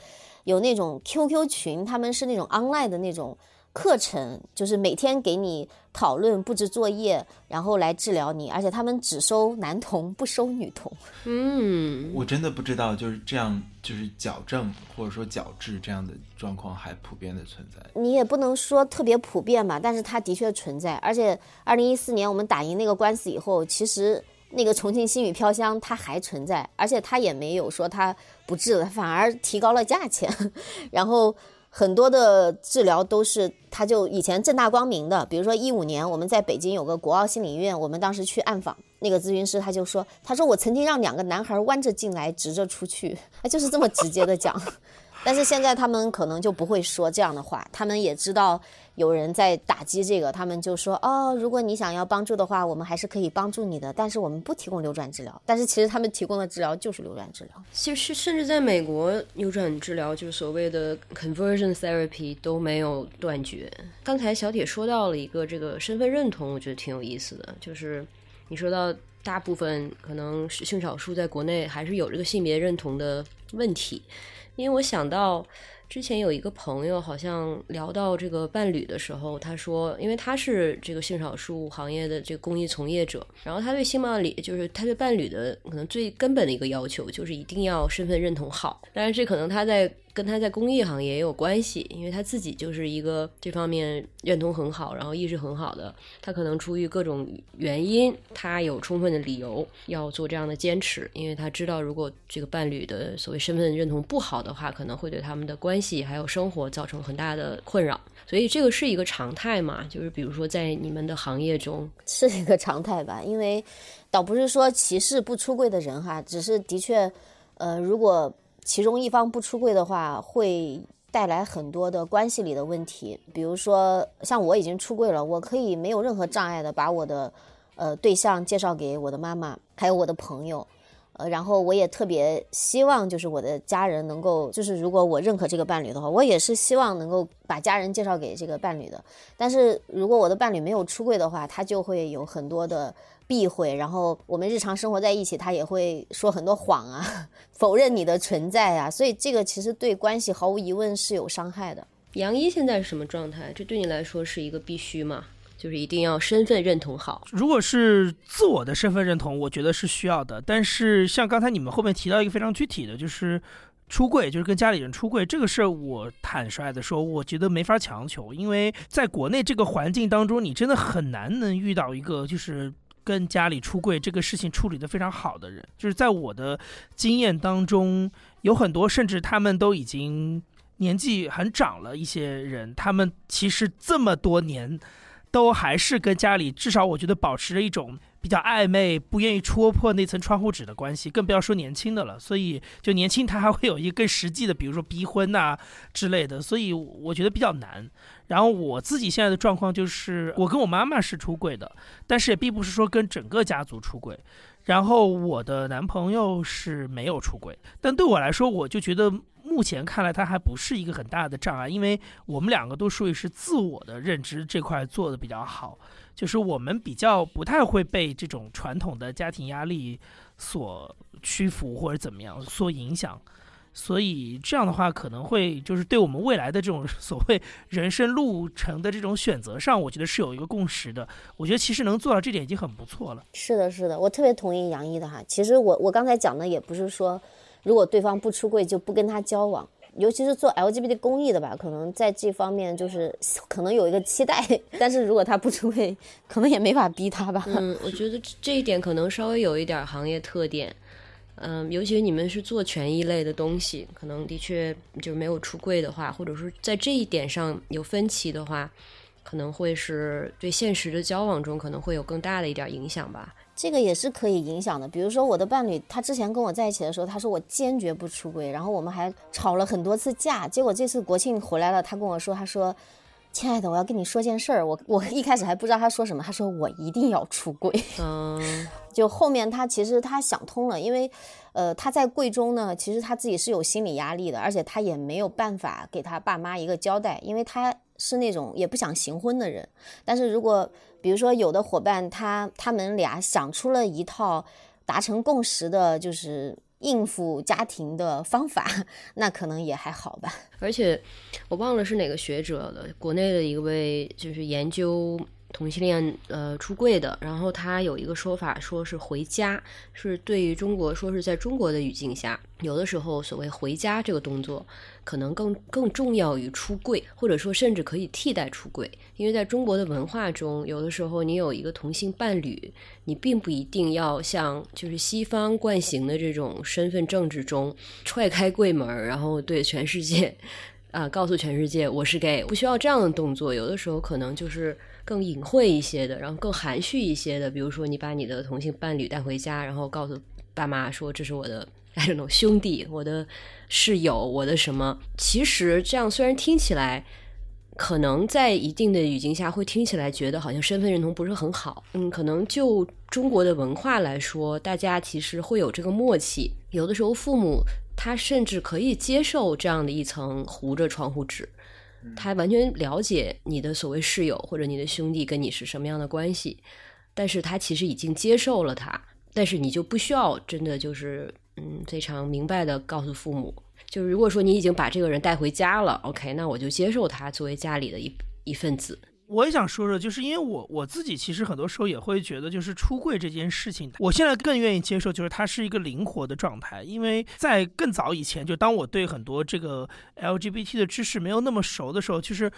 有那种 QQ 群，他们是那种 online 的那种课程，就是每天给你讨论、布置作业，然后来治疗你，而且他们只收男童，不收女童。嗯，我真的不知道，就是这样，就是矫正或者说矫治这样的状况还普遍的存在。你也不能说特别普遍吧，但是它的确存在。而且，二零一四年我们打赢那个官司以后，其实那个重庆新宇飘香它还存在，而且它也没有说它不治了，反而提高了价钱。然后很多的治疗都是，他就以前正大光明的，比如说一五年我们在北京有个国奥心理医院，我们当时去暗访。那个咨询师他就说：“他说我曾经让两个男孩弯着进来，直着出去，他就是这么直接的讲。但是现在他们可能就不会说这样的话，他们也知道有人在打击这个，他们就说：哦，如果你想要帮助的话，我们还是可以帮助你的，但是我们不提供流转治疗。但是其实他们提供的治疗就是流转治疗。其实甚至在美国，扭转治疗就是所谓的 conversion therapy 都没有断绝。刚才小铁说到了一个这个身份认同，我觉得挺有意思的，就是你说到大部分可能是性少数在国内还是有这个性别认同的问题，因为我想到之前有一个朋友好像聊到这个伴侣的时候，他说，因为他是这个性少数行业的这个公益从业者，然后他对性伴侣就是他对伴侣的可能最根本的一个要求就是一定要身份认同好，但是这可能他在跟他在公益行业也有关系，因为他自己就是一个这方面认同很好，然后意识很好的。他可能出于各种原因，他有充分的理由要做这样的坚持，因为他知道如果这个伴侣的所谓身份认同不好的话，可能会对他们的关系还有生活造成很大的困扰。所以这个是一个常态嘛？就是比如说在你们的行业中是一个常态吧？因为倒不是说歧视不出柜的人哈，只是的确，呃，如果。其中一方不出柜的话，会带来很多的关系里的问题。比如说，像我已经出柜了，我可以没有任何障碍的把我的呃对象介绍给我的妈妈，还有我的朋友。呃，然后我也特别希望，就是我的家人能够，就是如果我认可这个伴侣的话，我也是希望能够把家人介绍给这个伴侣的。但是如果我的伴侣没有出柜的话，他就会有很多的。避讳，然后我们日常生活在一起，他也会说很多谎啊，否认你的存在啊，所以这个其实对关系毫无疑问是有伤害的。杨一现在是什么状态？这对你来说是一个必须吗？就是一定要身份认同好？如果是自我的身份认同，我觉得是需要的。但是像刚才你们后面提到一个非常具体的，就是出柜，就是跟家里人出柜这个事儿，我坦率的说，我觉得没法强求，因为在国内这个环境当中，你真的很难能遇到一个就是。跟家里出柜这个事情处理的非常好的人，就是在我的经验当中，有很多甚至他们都已经年纪很长了一些人，他们其实这么多年都还是跟家里至少我觉得保持着一种。比较暧昧，不愿意戳破那层窗户纸的关系，更不要说年轻的了。所以，就年轻他还会有一个更实际的，比如说逼婚呐之类的。所以我觉得比较难。然后我自己现在的状况就是，我跟我妈妈是出轨的，但是也并不是说跟整个家族出轨。然后我的男朋友是没有出轨，但对我来说，我就觉得目前看来他还不是一个很大的障碍，因为我们两个都属于是自我的认知这块做的比较好，就是我们比较不太会被这种传统的家庭压力所屈服或者怎么样所影响。所以这样的话，可能会就是对我们未来的这种 所谓人生路程的这种选择上，我觉得是有一个共识的。我觉得其实能做到这点已经很不错了。是的，是的，我特别同意杨毅的哈。其实我我刚才讲的也不是说，如果对方不出柜就不跟他交往，尤其是做 LGBT 公益的吧，可能在这方面就是 可能有一个期待。但是如果他不出柜，可能也没法逼他吧。嗯，我觉得这一点可能稍微有一点行业特点。嗯，尤其你们是做权益类的东西，可能的确就是没有出柜的话，或者说在这一点上有分歧的话，可能会是对现实的交往中可能会有更大的一点影响吧。这个也是可以影响的。比如说我的伴侣，他之前跟我在一起的时候，他说我坚决不出柜，然后我们还吵了很多次架。结果这次国庆回来了，他跟我说，他说。亲爱的，我要跟你说件事儿。我我一开始还不知道他说什么，他说我一定要出柜。嗯，就后面他其实他想通了，因为，呃，他在柜中呢，其实他自己是有心理压力的，而且他也没有办法给他爸妈一个交代，因为他是那种也不想行婚的人。但是如果比如说有的伙伴他他们俩想出了一套达成共识的，就是。应付家庭的方法，那可能也还好吧。而且，我忘了是哪个学者的，国内的一位就是研究。同性恋呃出柜的，然后他有一个说法，说是回家是对于中国说是在中国的语境下，有的时候所谓回家这个动作可能更更重要于出柜，或者说甚至可以替代出柜，因为在中国的文化中，有的时候你有一个同性伴侣，你并不一定要像就是西方惯行的这种身份政治中踹开柜门，然后对全世界 啊告诉全世界我是 gay，不需要这样的动作，有的时候可能就是。更隐晦一些的，然后更含蓄一些的，比如说你把你的同性伴侣带回家，然后告诉爸妈说这是我的，I don't know，兄弟、我的室友、我的什么。其实这样虽然听起来可能在一定的语境下会听起来觉得好像身份认同不是很好，嗯，可能就中国的文化来说，大家其实会有这个默契。有的时候父母他甚至可以接受这样的一层糊着窗户纸。他完全了解你的所谓室友或者你的兄弟跟你是什么样的关系，但是他其实已经接受了他，但是你就不需要真的就是嗯非常明白的告诉父母，就是如果说你已经把这个人带回家了，OK，那我就接受他作为家里的一一份子。我也想说说，就是因为我我自己其实很多时候也会觉得，就是出柜这件事情，我现在更愿意接受，就是它是一个灵活的状态。因为在更早以前，就当我对很多这个 LGBT 的知识没有那么熟的时候，就是。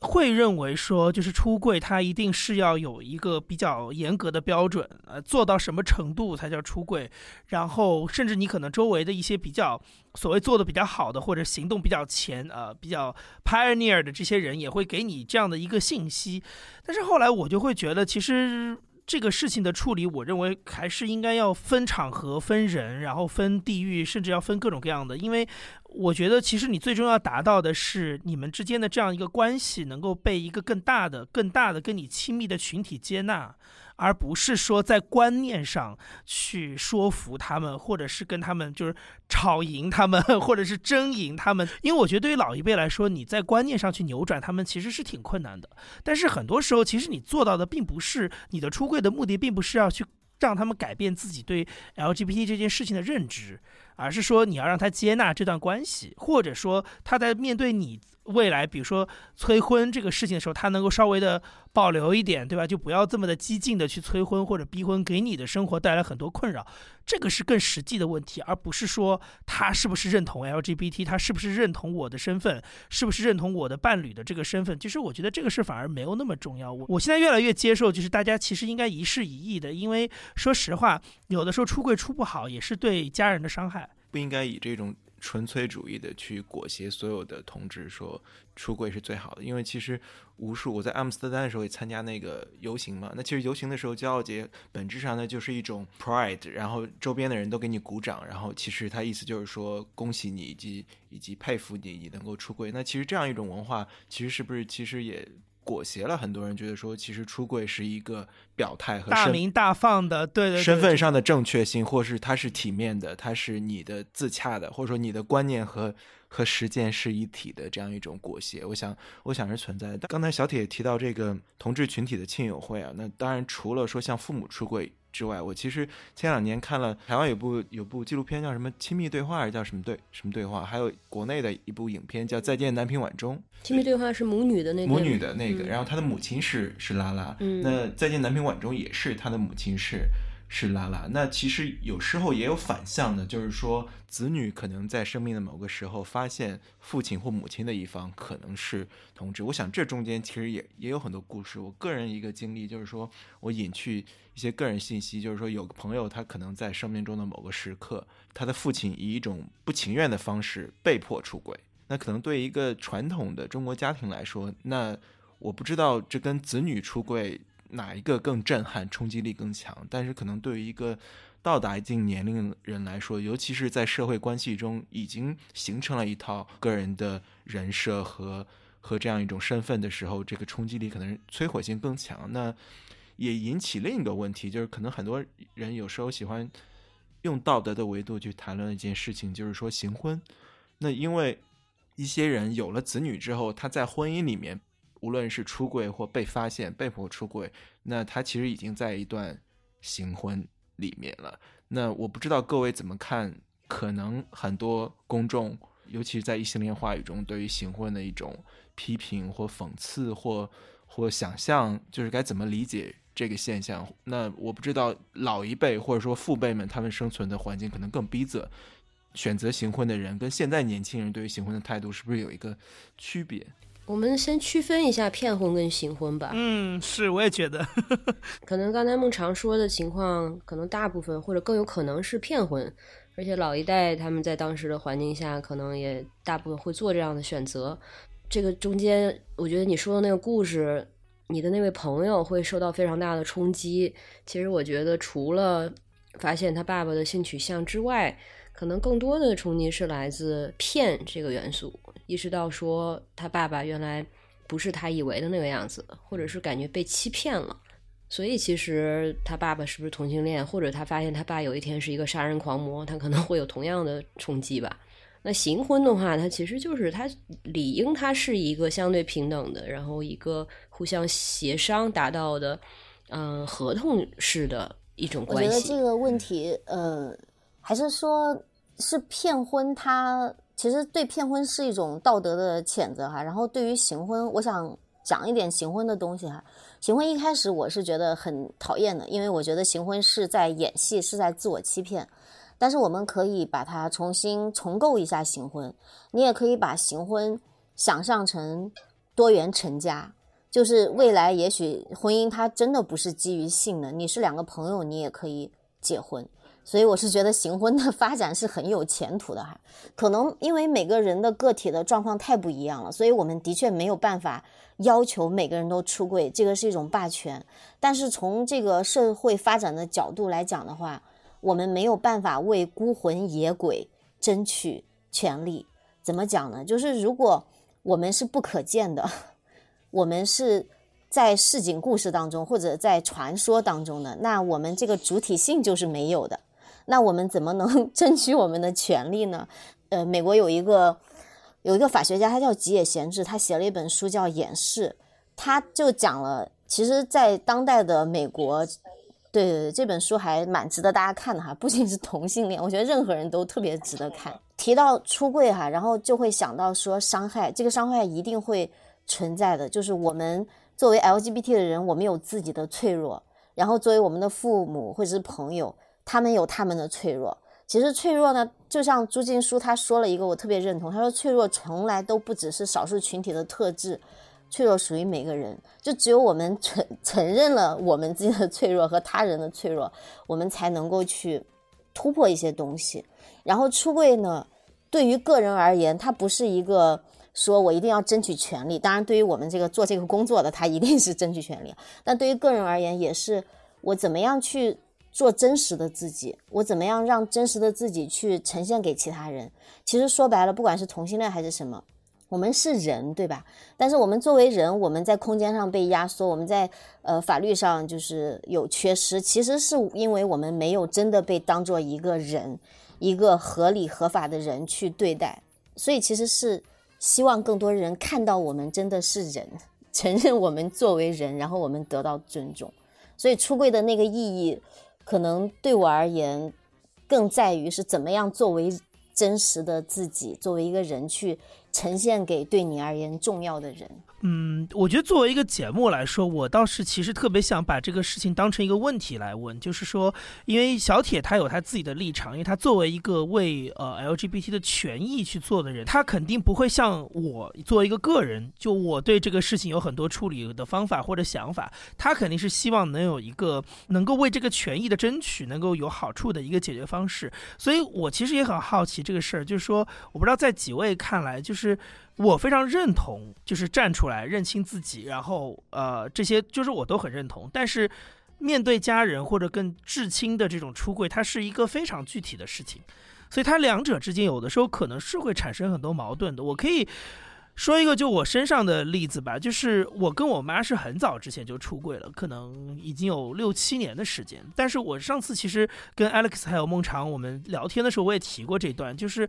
会认为说，就是出柜，它一定是要有一个比较严格的标准，呃，做到什么程度才叫出柜？然后，甚至你可能周围的一些比较所谓做的比较好的，或者行动比较前，呃，比较 pioneer 的这些人，也会给你这样的一个信息。但是后来我就会觉得，其实。这个事情的处理，我认为还是应该要分场合、分人，然后分地域，甚至要分各种各样的。因为我觉得，其实你最终要达到的是你们之间的这样一个关系，能够被一个更大的、更大的、跟你亲密的群体接纳。而不是说在观念上去说服他们，或者是跟他们就是吵赢他们，或者是争赢他们。因为我觉得对于老一辈来说，你在观念上去扭转他们其实是挺困难的。但是很多时候，其实你做到的并不是你的出柜的目的，并不是要去让他们改变自己对 LGBT 这件事情的认知，而是说你要让他接纳这段关系，或者说他在面对你。未来，比如说催婚这个事情的时候，他能够稍微的保留一点，对吧？就不要这么的激进的去催婚或者逼婚，给你的生活带来很多困扰。这个是更实际的问题，而不是说他是不是认同 LGBT，他是不是认同我的身份，是不是认同我的伴侣的这个身份。其实我觉得这个事反而没有那么重要。我我现在越来越接受，就是大家其实应该一事一议的，因为说实话，有的时候出柜出不好，也是对家人的伤害。不应该以这种。纯粹主义的去裹挟所有的同志说出柜是最好的，因为其实无数我在阿姆斯特丹的时候也参加那个游行嘛。那其实游行的时候，骄傲节本质上呢就是一种 pride，然后周边的人都给你鼓掌，然后其实他意思就是说恭喜你以及以及佩服你，你能够出柜。那其实这样一种文化，其实是不是其实也。裹挟了很多人，觉得说其实出柜是一个表态和大明大放的，对对，身份上的正确性，或是它是体面的，它是你的自洽的，或者说你的观念和和实践是一体的这样一种裹挟，我想我想是存在的。刚才小铁提到这个同志群体的亲友会啊，那当然除了说像父母出柜。之外，我其实前两年看了台湾有部有部纪录片，叫什么《亲密对话》还是叫什么对什么对话？还有国内的一部影片叫《再见，南屏晚钟》。亲密对话是母女的那个。母女的那个，然后她的母亲是是拉拉，嗯那《再见，南屏晚钟》也是她的母亲是。是拉拉，那其实有时候也有反向的，就是说子女可能在生命的某个时候发现父亲或母亲的一方可能是同志。我想这中间其实也也有很多故事。我个人一个经历就是说，我隐去一些个人信息，就是说有个朋友他可能在生命中的某个时刻，他的父亲以一种不情愿的方式被迫出轨。那可能对一个传统的中国家庭来说，那我不知道这跟子女出柜。哪一个更震撼、冲击力更强？但是可能对于一个到达一定年龄人来说，尤其是在社会关系中已经形成了一套个人的人设和和这样一种身份的时候，这个冲击力可能摧毁性更强。那也引起另一个问题，就是可能很多人有时候喜欢用道德的维度去谈论一件事情，就是说行婚。那因为一些人有了子女之后，他在婚姻里面。无论是出柜或被发现被迫出柜，那他其实已经在一段行婚里面了。那我不知道各位怎么看？可能很多公众，尤其是在异性恋话语中，对于行婚的一种批评或讽刺或或想象，就是该怎么理解这个现象？那我不知道老一辈或者说父辈们他们生存的环境可能更逼仄，选择行婚的人跟现在年轻人对于行婚的态度是不是有一个区别？我们先区分一下骗婚跟行婚吧。嗯，是，我也觉得，可能刚才孟常说的情况，可能大部分或者更有可能是骗婚，而且老一代他们在当时的环境下，可能也大部分会做这样的选择。这个中间，我觉得你说的那个故事，你的那位朋友会受到非常大的冲击。其实我觉得，除了发现他爸爸的性取向之外，可能更多的冲击是来自骗这个元素。意识到说他爸爸原来不是他以为的那个样子，或者是感觉被欺骗了，所以其实他爸爸是不是同性恋，或者他发现他爸有一天是一个杀人狂魔，他可能会有同样的冲击吧。那行婚的话，它其实就是他理应他是一个相对平等的，然后一个互相协商达到的，嗯，合同式的一种关系。我觉得这个问题，呃，还是说是骗婚他。其实对骗婚是一种道德的谴责哈，然后对于行婚，我想讲一点行婚的东西哈。行婚一开始我是觉得很讨厌的，因为我觉得行婚是在演戏，是在自我欺骗。但是我们可以把它重新重构一下行婚，你也可以把行婚想象成多元成家，就是未来也许婚姻它真的不是基于性的，你是两个朋友，你也可以结婚。所以我是觉得行婚的 发展是很有前途的哈，可能因为每个人的个体的状况太不一样了，所以我们的确没有办法要求每个人都出柜，这个是一种霸权。但是从这个社会发展的角度来讲的话，我们没有办法为孤魂野鬼争取权利。怎么讲呢？就是如果我们是不可见的，我们是。在市井故事当中，或者在传说当中的，那我们这个主体性就是没有的。那我们怎么能 争取我们的权利呢？呃，美国有一个有一个法学家，他叫吉野贤治，他写了一本书叫《掩饰》，他就讲了，其实，在当代的美国，对对对，这本书还蛮值得大家看的哈。不仅是同性恋，我觉得任何人都特别值得看。提到出柜哈，然后就会想到说伤害，这个伤害一定会存在的，就是我们。作为 LGBT 的人，我们有自己的脆弱，然后作为我们的父母或者是朋友，他们有他们的脆弱。其实脆弱呢，就像朱静书他说了一个我特别认同，他说脆弱从来都不只是少数群体的特质，脆弱属于每个人。就只有我们承承认了我们自己的脆弱和他人的脆弱，我们才能够去突破一些东西。然后出柜呢，对于个人而言，它不是一个。说我一定要争取权利，当然，对于我们这个做这个工作的，他一定是争取权利。但对于个人而言，也是我怎么样去做真实的自己，我怎么样让真实的自己去呈现给其他人。其实说白了，不管是同性恋还是什么，我们是人，对吧？但是我们作为人，我们在空间上被压缩，我们在呃法律上就是有缺失，其实是因为我们没有真的被当做一个人，一个合理合法的人去对待，所以其实是。希望更多人看到我们真的是人，承认我们作为人，然后我们得到尊重。所以出柜的那个意义，可能对我而言，更在于是怎么样作为真实的自己，作为一个人去呈现给对你而言重要的人。嗯，我觉得作为一个节目来说，我倒是其实特别想把这个事情当成一个问题来问，就是说，因为小铁他有他自己的立场，因为他作为一个为呃 LGBT 的权益去做的人，他肯定不会像我作为一个个人，就我对这个事情有很多处理的方法或者想法，他肯定是希望能有一个能够为这个权益的争取能够有好处的一个解决方式，所以我其实也很好奇这个事儿，就是说，我不知道在几位看来，就是。是我非常认同，就是站出来认清自己，然后呃，这些就是我都很认同。但是面对家人或者更至亲的这种出柜，它是一个非常具体的事情，所以它两者之间有的时候可能是会产生很多矛盾的。我可以说一个就我身上的例子吧，就是我跟我妈是很早之前就出柜了，可能已经有六七年的时间。但是我上次其实跟 Alex 还有孟尝我们聊天的时候，我也提过这段，就是。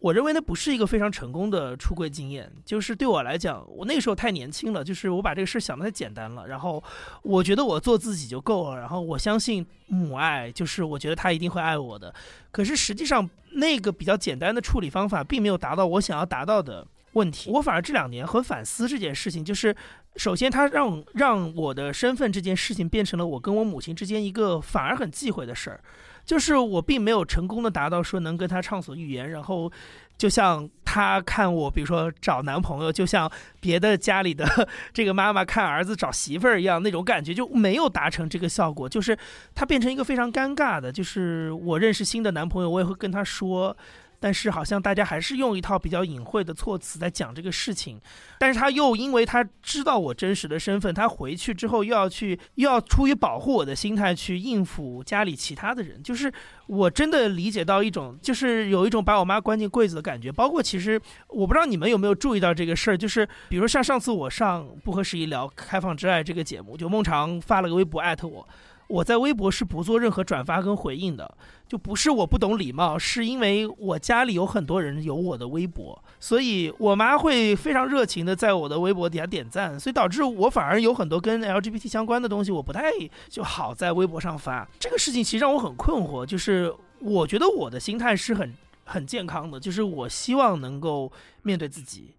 我认为那不是一个非常成功的出柜经验，就是对我来讲，我那个时候太年轻了，就是我把这个事想的太简单了，然后我觉得我做自己就够了，然后我相信母爱，就是我觉得他一定会爱我的。可是实际上那个比较简单的处理方法，并没有达到我想要达到的问题。我反而这两年很反思这件事情，就是首先他让让我的身份这件事情变成了我跟我母亲之间一个反而很忌讳的事儿。就是我并没有成功的达到说能跟他畅所欲言，然后就像他看我，比如说找男朋友，就像别的家里的 这个妈妈看儿子找媳妇儿一样，那种感觉就没有达成这个效果。就是他变成一个非常尴尬的，就是我认识新的男朋友，我也会跟他说。但是好像大家还是用一套比较隐晦的措辞在讲这个事情，但是他又因为他知道我真实的身份，他回去之后又要去又要出于保护我的心态去应付家里其他的人，就是我真的理解到一种就是有一种把我妈关进柜子的感觉。包括其实我不知道你们有没有注意到这个事儿，就是比如像上次我上不合时宜聊开放之爱这个节目，就孟尝发了个微博艾特我。我在微博是不做任何转发跟回应的，就不是我不懂礼貌，是因为我家里有很多人有我的微博，所以我妈会非常热情的在我的微博底下点赞，所以导致我反而有很多跟 LGBT 相关的东西，我不太就好在微博上发。这个事情其实让我很困惑，就是我觉得我的心态是很很健康的，就是我希望能够面对自己。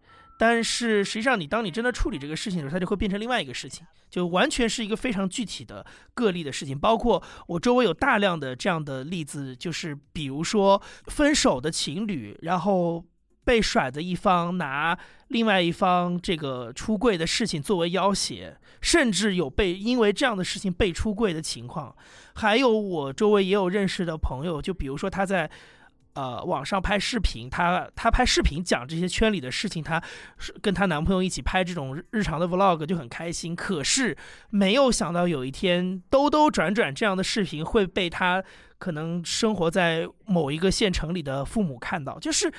但是实际上，你当你真的处理这个事情的时候，它就会变成另外一个事情，就完全是一个非常具体的个例的事情。包括我周围有大量的这样的例子，就是比如说分手的情侣，然后被甩的一方拿另外一方这个出柜的事情作为要挟，甚至有被因为这样的事情被出柜的情况。还有我周围也有认识的朋友，就比如说他在。呃，网上拍视频，她她拍视频讲这些圈里的事情，她是跟她男朋友一起拍这种日常的 vlog 就很开心。可是没有想到有一天兜兜转转这样的视频会被她可能生活在某一个县城里的父母看到。就是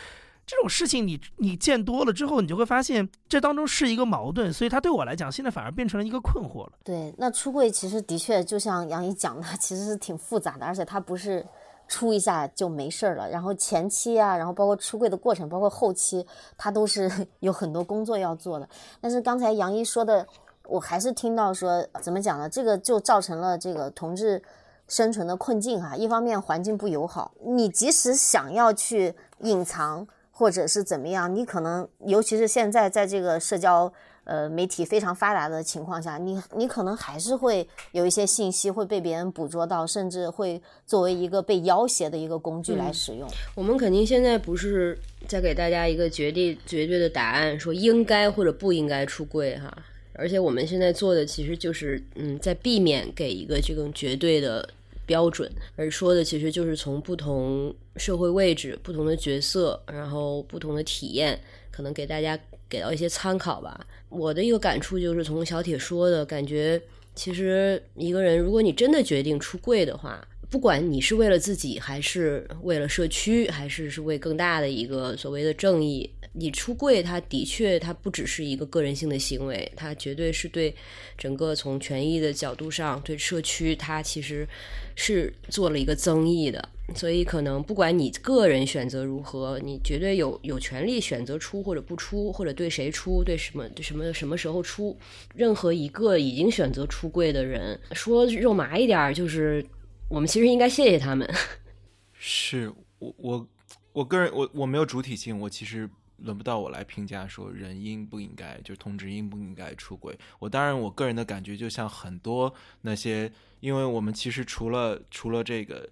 这种事情，你你见多了之后，你就会发现这当中是一个矛盾。所以它对我来讲，现在反而变成了一个困惑了。对，那出柜其实的确就像杨怡讲的，其实是挺复杂的，而且它不是。出一下就没事儿了，然后前期啊，然后包括出柜的过程，包括后期，他都是 有很多工作要做的。但是刚才杨一说的，我还是听到说，怎么讲呢？这个就造成了这个同志生存的困境哈。一方面环境不友好，你即使想要去隐藏或者是怎么样，你可能尤其是现在在这个社交。呃，媒体非常发达的情况下，你你可能还是会有一些信息会被别人捕捉到，甚至会作为一个被要挟的一个工具来使用。我们肯定现在不是在给大家一个绝对绝对的答案，说应该或者不应该出柜哈。而且我们现在做的其实就是嗯，在避免给一个这种绝对的标准，而说的其实就是从不同社会位置、不同的角色，然后不同的体验，可能给大家给到一些参考吧。我的一个感触就是从小铁说的感觉，其实一个人如果你真的决定出柜的话，不管你是为了自己，还是为了社区，还是是为更大的一个所谓的正义，你出柜，它的确它不只是一个个人性的行为，它绝对是对整个从权益的角度上，对社区，它其实是做了一个增益的。所以，可能不管你个人选择如何，你绝对有有权利选择出或者不出，或者对谁出，对什么对什么什么时候出。任何一个已经选择出柜的人，说肉麻一点，就是我们其实应该谢谢他们。是我我我个人我我没有主体性，我其实轮不到我来评价说人应不应该，就同志应不应该出轨。我当然我个人的感觉，就像很多那些，因为我们其实除了除了这个。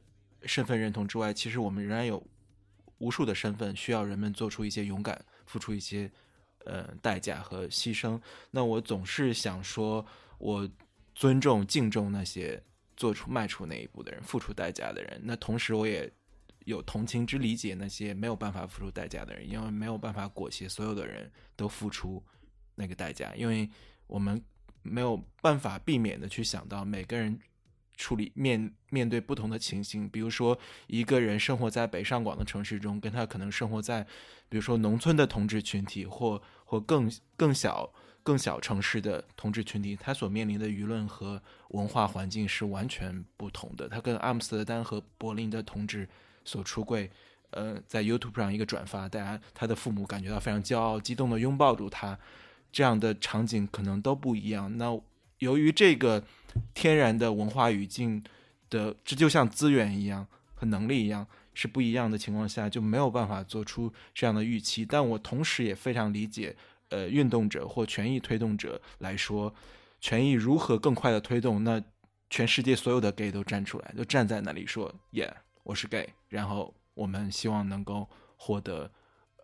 身份认同之外，其实我们仍然有无数的身份需要人们做出一些勇敢，付出一些呃代价和牺牲。那我总是想说，我尊重、敬重那些做出、迈出那一步的人，付出代价的人。那同时，我也有同情之理解那些没有办法付出代价的人，因为没有办法裹挟所有的人都付出那个代价，因为我们没有办法避免的去想到每个人。处理面面对不同的情形，比如说一个人生活在北上广的城市中，跟他可能生活在，比如说农村的同志群体，或或更更小更小城市的同志群体，他所面临的舆论和文化环境是完全不同的。他跟阿姆斯特丹和柏林的同志所出柜，呃，在 YouTube 上一个转发，大家他的父母感觉到非常骄傲、激动的拥抱住他，这样的场景可能都不一样。那由于这个。天然的文化语境的，这就像资源一样和能力一样是不一样的情况下，就没有办法做出这样的预期。但我同时也非常理解，呃，运动者或权益推动者来说，权益如何更快的推动，那全世界所有的 gay 都站出来，都站在那里说耶，我是 gay，然后我们希望能够获得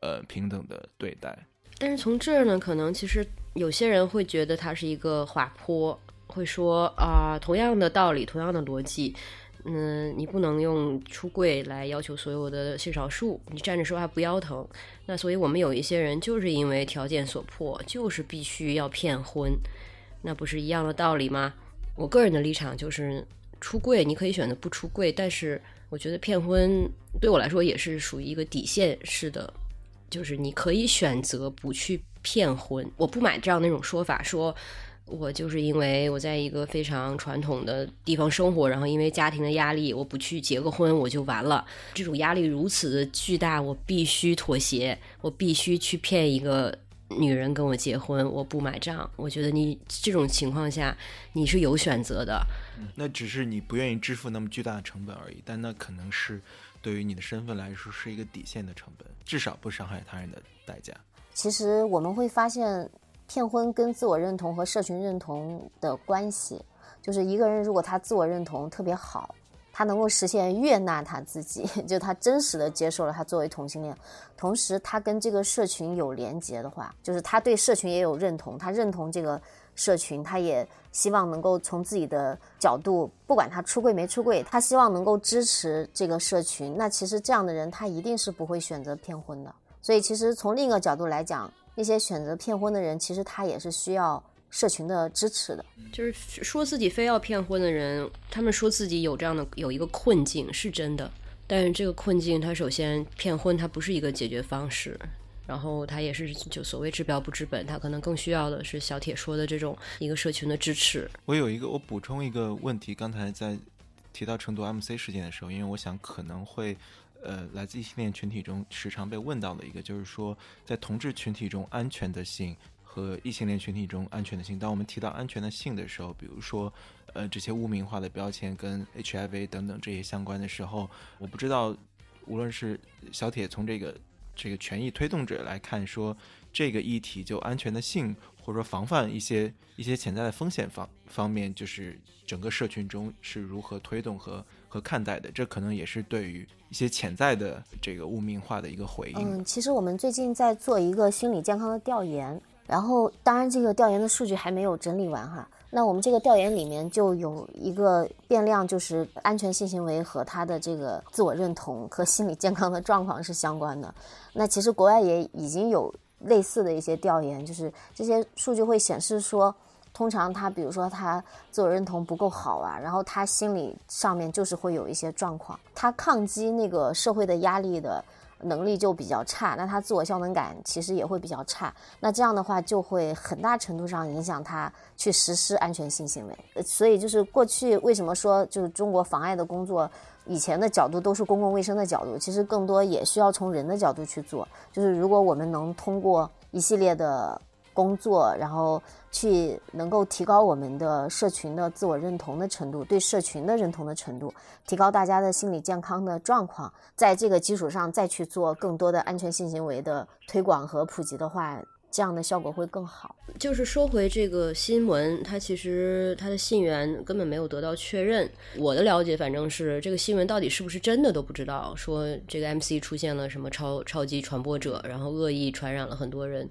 呃平等的对待。但是从这儿呢，可能其实有些人会觉得它是一个滑坡。会说啊，同样的道理，同样的逻辑，嗯，你不能用出柜来要求所有的性少数，你站着说话不腰疼。那所以我们有一些人就是因为条件所迫，就是必须要骗婚，那不是一样的道理吗？我个人的立场就是，出柜你可以选择不出柜，但是我觉得骗婚对我来说也是属于一个底线式的，就是你可以选择不去骗婚。我不买这样那种说法说。我就是因为我在一个非常传统的地方生活，然后因为家庭的压力，我不去结个婚我就完了。这种压力如此的巨大，我必须妥协，我必须去骗一个女人跟我结婚，我不买账。我觉得你这种情况下你是有选择的，那只是你不愿意支付那么巨大的成本而已。但那可能是对于你的身份来说是一个底线的成本，至少不伤害他人的代价。其实我们会发现，骗婚跟自我认同和社群认同的关系，就是一个人如果他自我认同特别好。他能够实现悦纳他自己，就他真实的接受了他作为同性恋，同时他跟这个社群有连结的话，就是他对社群也有认同，他认同这个社群，他也希望能够从自己的角度，不管他出柜没出柜，他希望能够支持这个社群。那其实这样的人，他一定是不会选择骗婚的。所以其实从另一个角度来讲，那些选择骗婚的人，其实他也是需要。社群的支持的，就是说自己非要骗婚的人，他们说自己有这样的有一个困境是真的，但是这个困境，他首先骗婚，它不是一个解决方式，然后他也是就所谓治标不治本，他可能更需要的是小铁说的这种一个社群的支持。我有一个，我补充一个问题，刚才在提到成都 MC 事件的时候，因为我想可能会呃来自异性恋群体中时常被问到的一个，就是说在同志群体中安全的性。和异性恋群体中安全的性，当我们提到安全的性的时候，比如说，呃，这些污名化的标签跟 HIV 等等这些相关的时候，我不知道，无论是小铁从这个这个权益推动者来看，说这个议题就安全的性，或者说防范一些一些潜在的风险方方面，就是整个社群中是如何推动和和看待的，这可能也是对于一些潜在的这个污名化的一个回应。嗯，其实我们最近在做一个心理健康的调研。然后，当然，这个调研的数据还没有整理完哈。那我们这个调研里面就有一个变量，就是安全性行为和他的这个自我认同和心理健康的状况是相关的。那其实国外也已经有类似的一些调研，就是这些数据会显示说，通常他比如说他自我认同不够好啊，然后他心理上面就是会有一些状况，他抗击那个社会的压力的。能力就比较差，那他自我效能感其实也会比较差。那这样的话，就会很大程度上影响他去实施安全性行为。所以，就是过去为什么说就是中国妨碍的工作，以前的角度都是公共卫生的角度，其实更多也需要从人的角度去做。就是如果我们能通过一系列的。工作，然后去能够提高我们的社群的自我认同的程度，对社群的认同的程度，提高大家的心理健康的状况，在这个基础上再去做更多的安全性行为的推广和普及的话。这样的效果会更好。就是说回这个新闻，它其实它的信源根本没有得到确认。我的了解，反正是这个新闻到底是不是真的都不知道。说这个 MC 出现了什么超超级传播者，然后恶意传染了很多人，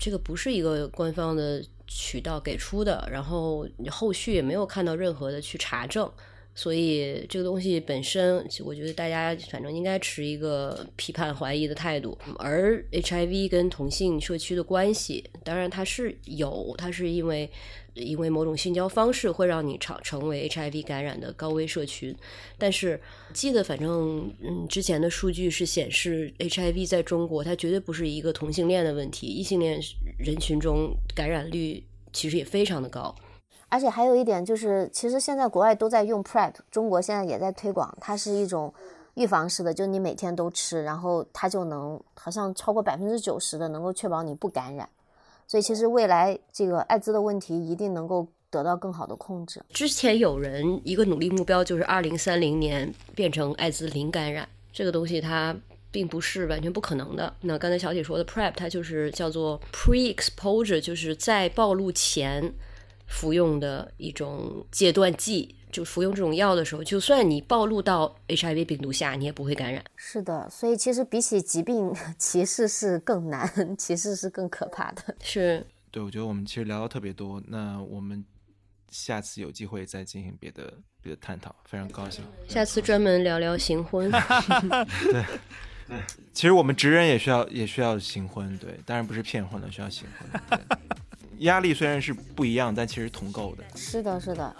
这个不是一个官方的渠道给出的。然后后续也没有看到任何的去查证。所以这个东西本身，我觉得大家反正应该持一个批判怀疑的态度。而 HIV 跟同性社区的关系，当然它是有，它是因为因为某种性交方式会让你成成为 HIV 感染的高危社群。但是记得反正嗯之前的数据是显示，HIV 在中国它绝对不是一个同性恋的问题，异性恋人群中感染率其实也非常的高。而且还有一点就是，其实现在国外都在用 PrEP，中国现在也在推广。它是一种预防式的，就是你每天都吃，然后它就能好像超过百分之九十的能够确保你不感染。所以其实未来这个艾滋的问题一定能够得到更好的控制。之前有人一个努力目标就是二零三零年变成艾滋零感染，这个东西它并不是完全不可能的。那刚才小铁说的 PrEP，它就是叫做 pre-exposure，就是在暴露前。服用的一种戒断剂，就服用这种药的时候，就算你暴露到 HIV 病毒下，你也不会感染。是的，所以其实比起疾病，歧视是更难，歧视是更可怕的。是，对，我觉得我们其实聊的特别多，那我们下次有机会再进行别的别的探讨，非常高兴。下次专门聊聊行婚。对，对，其实我们直人也需要也需要行婚，对，当然不是骗婚了，需要行婚。压力虽然是不一样，但其实同构的。是的，是的。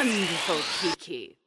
Wonderful, Kiki.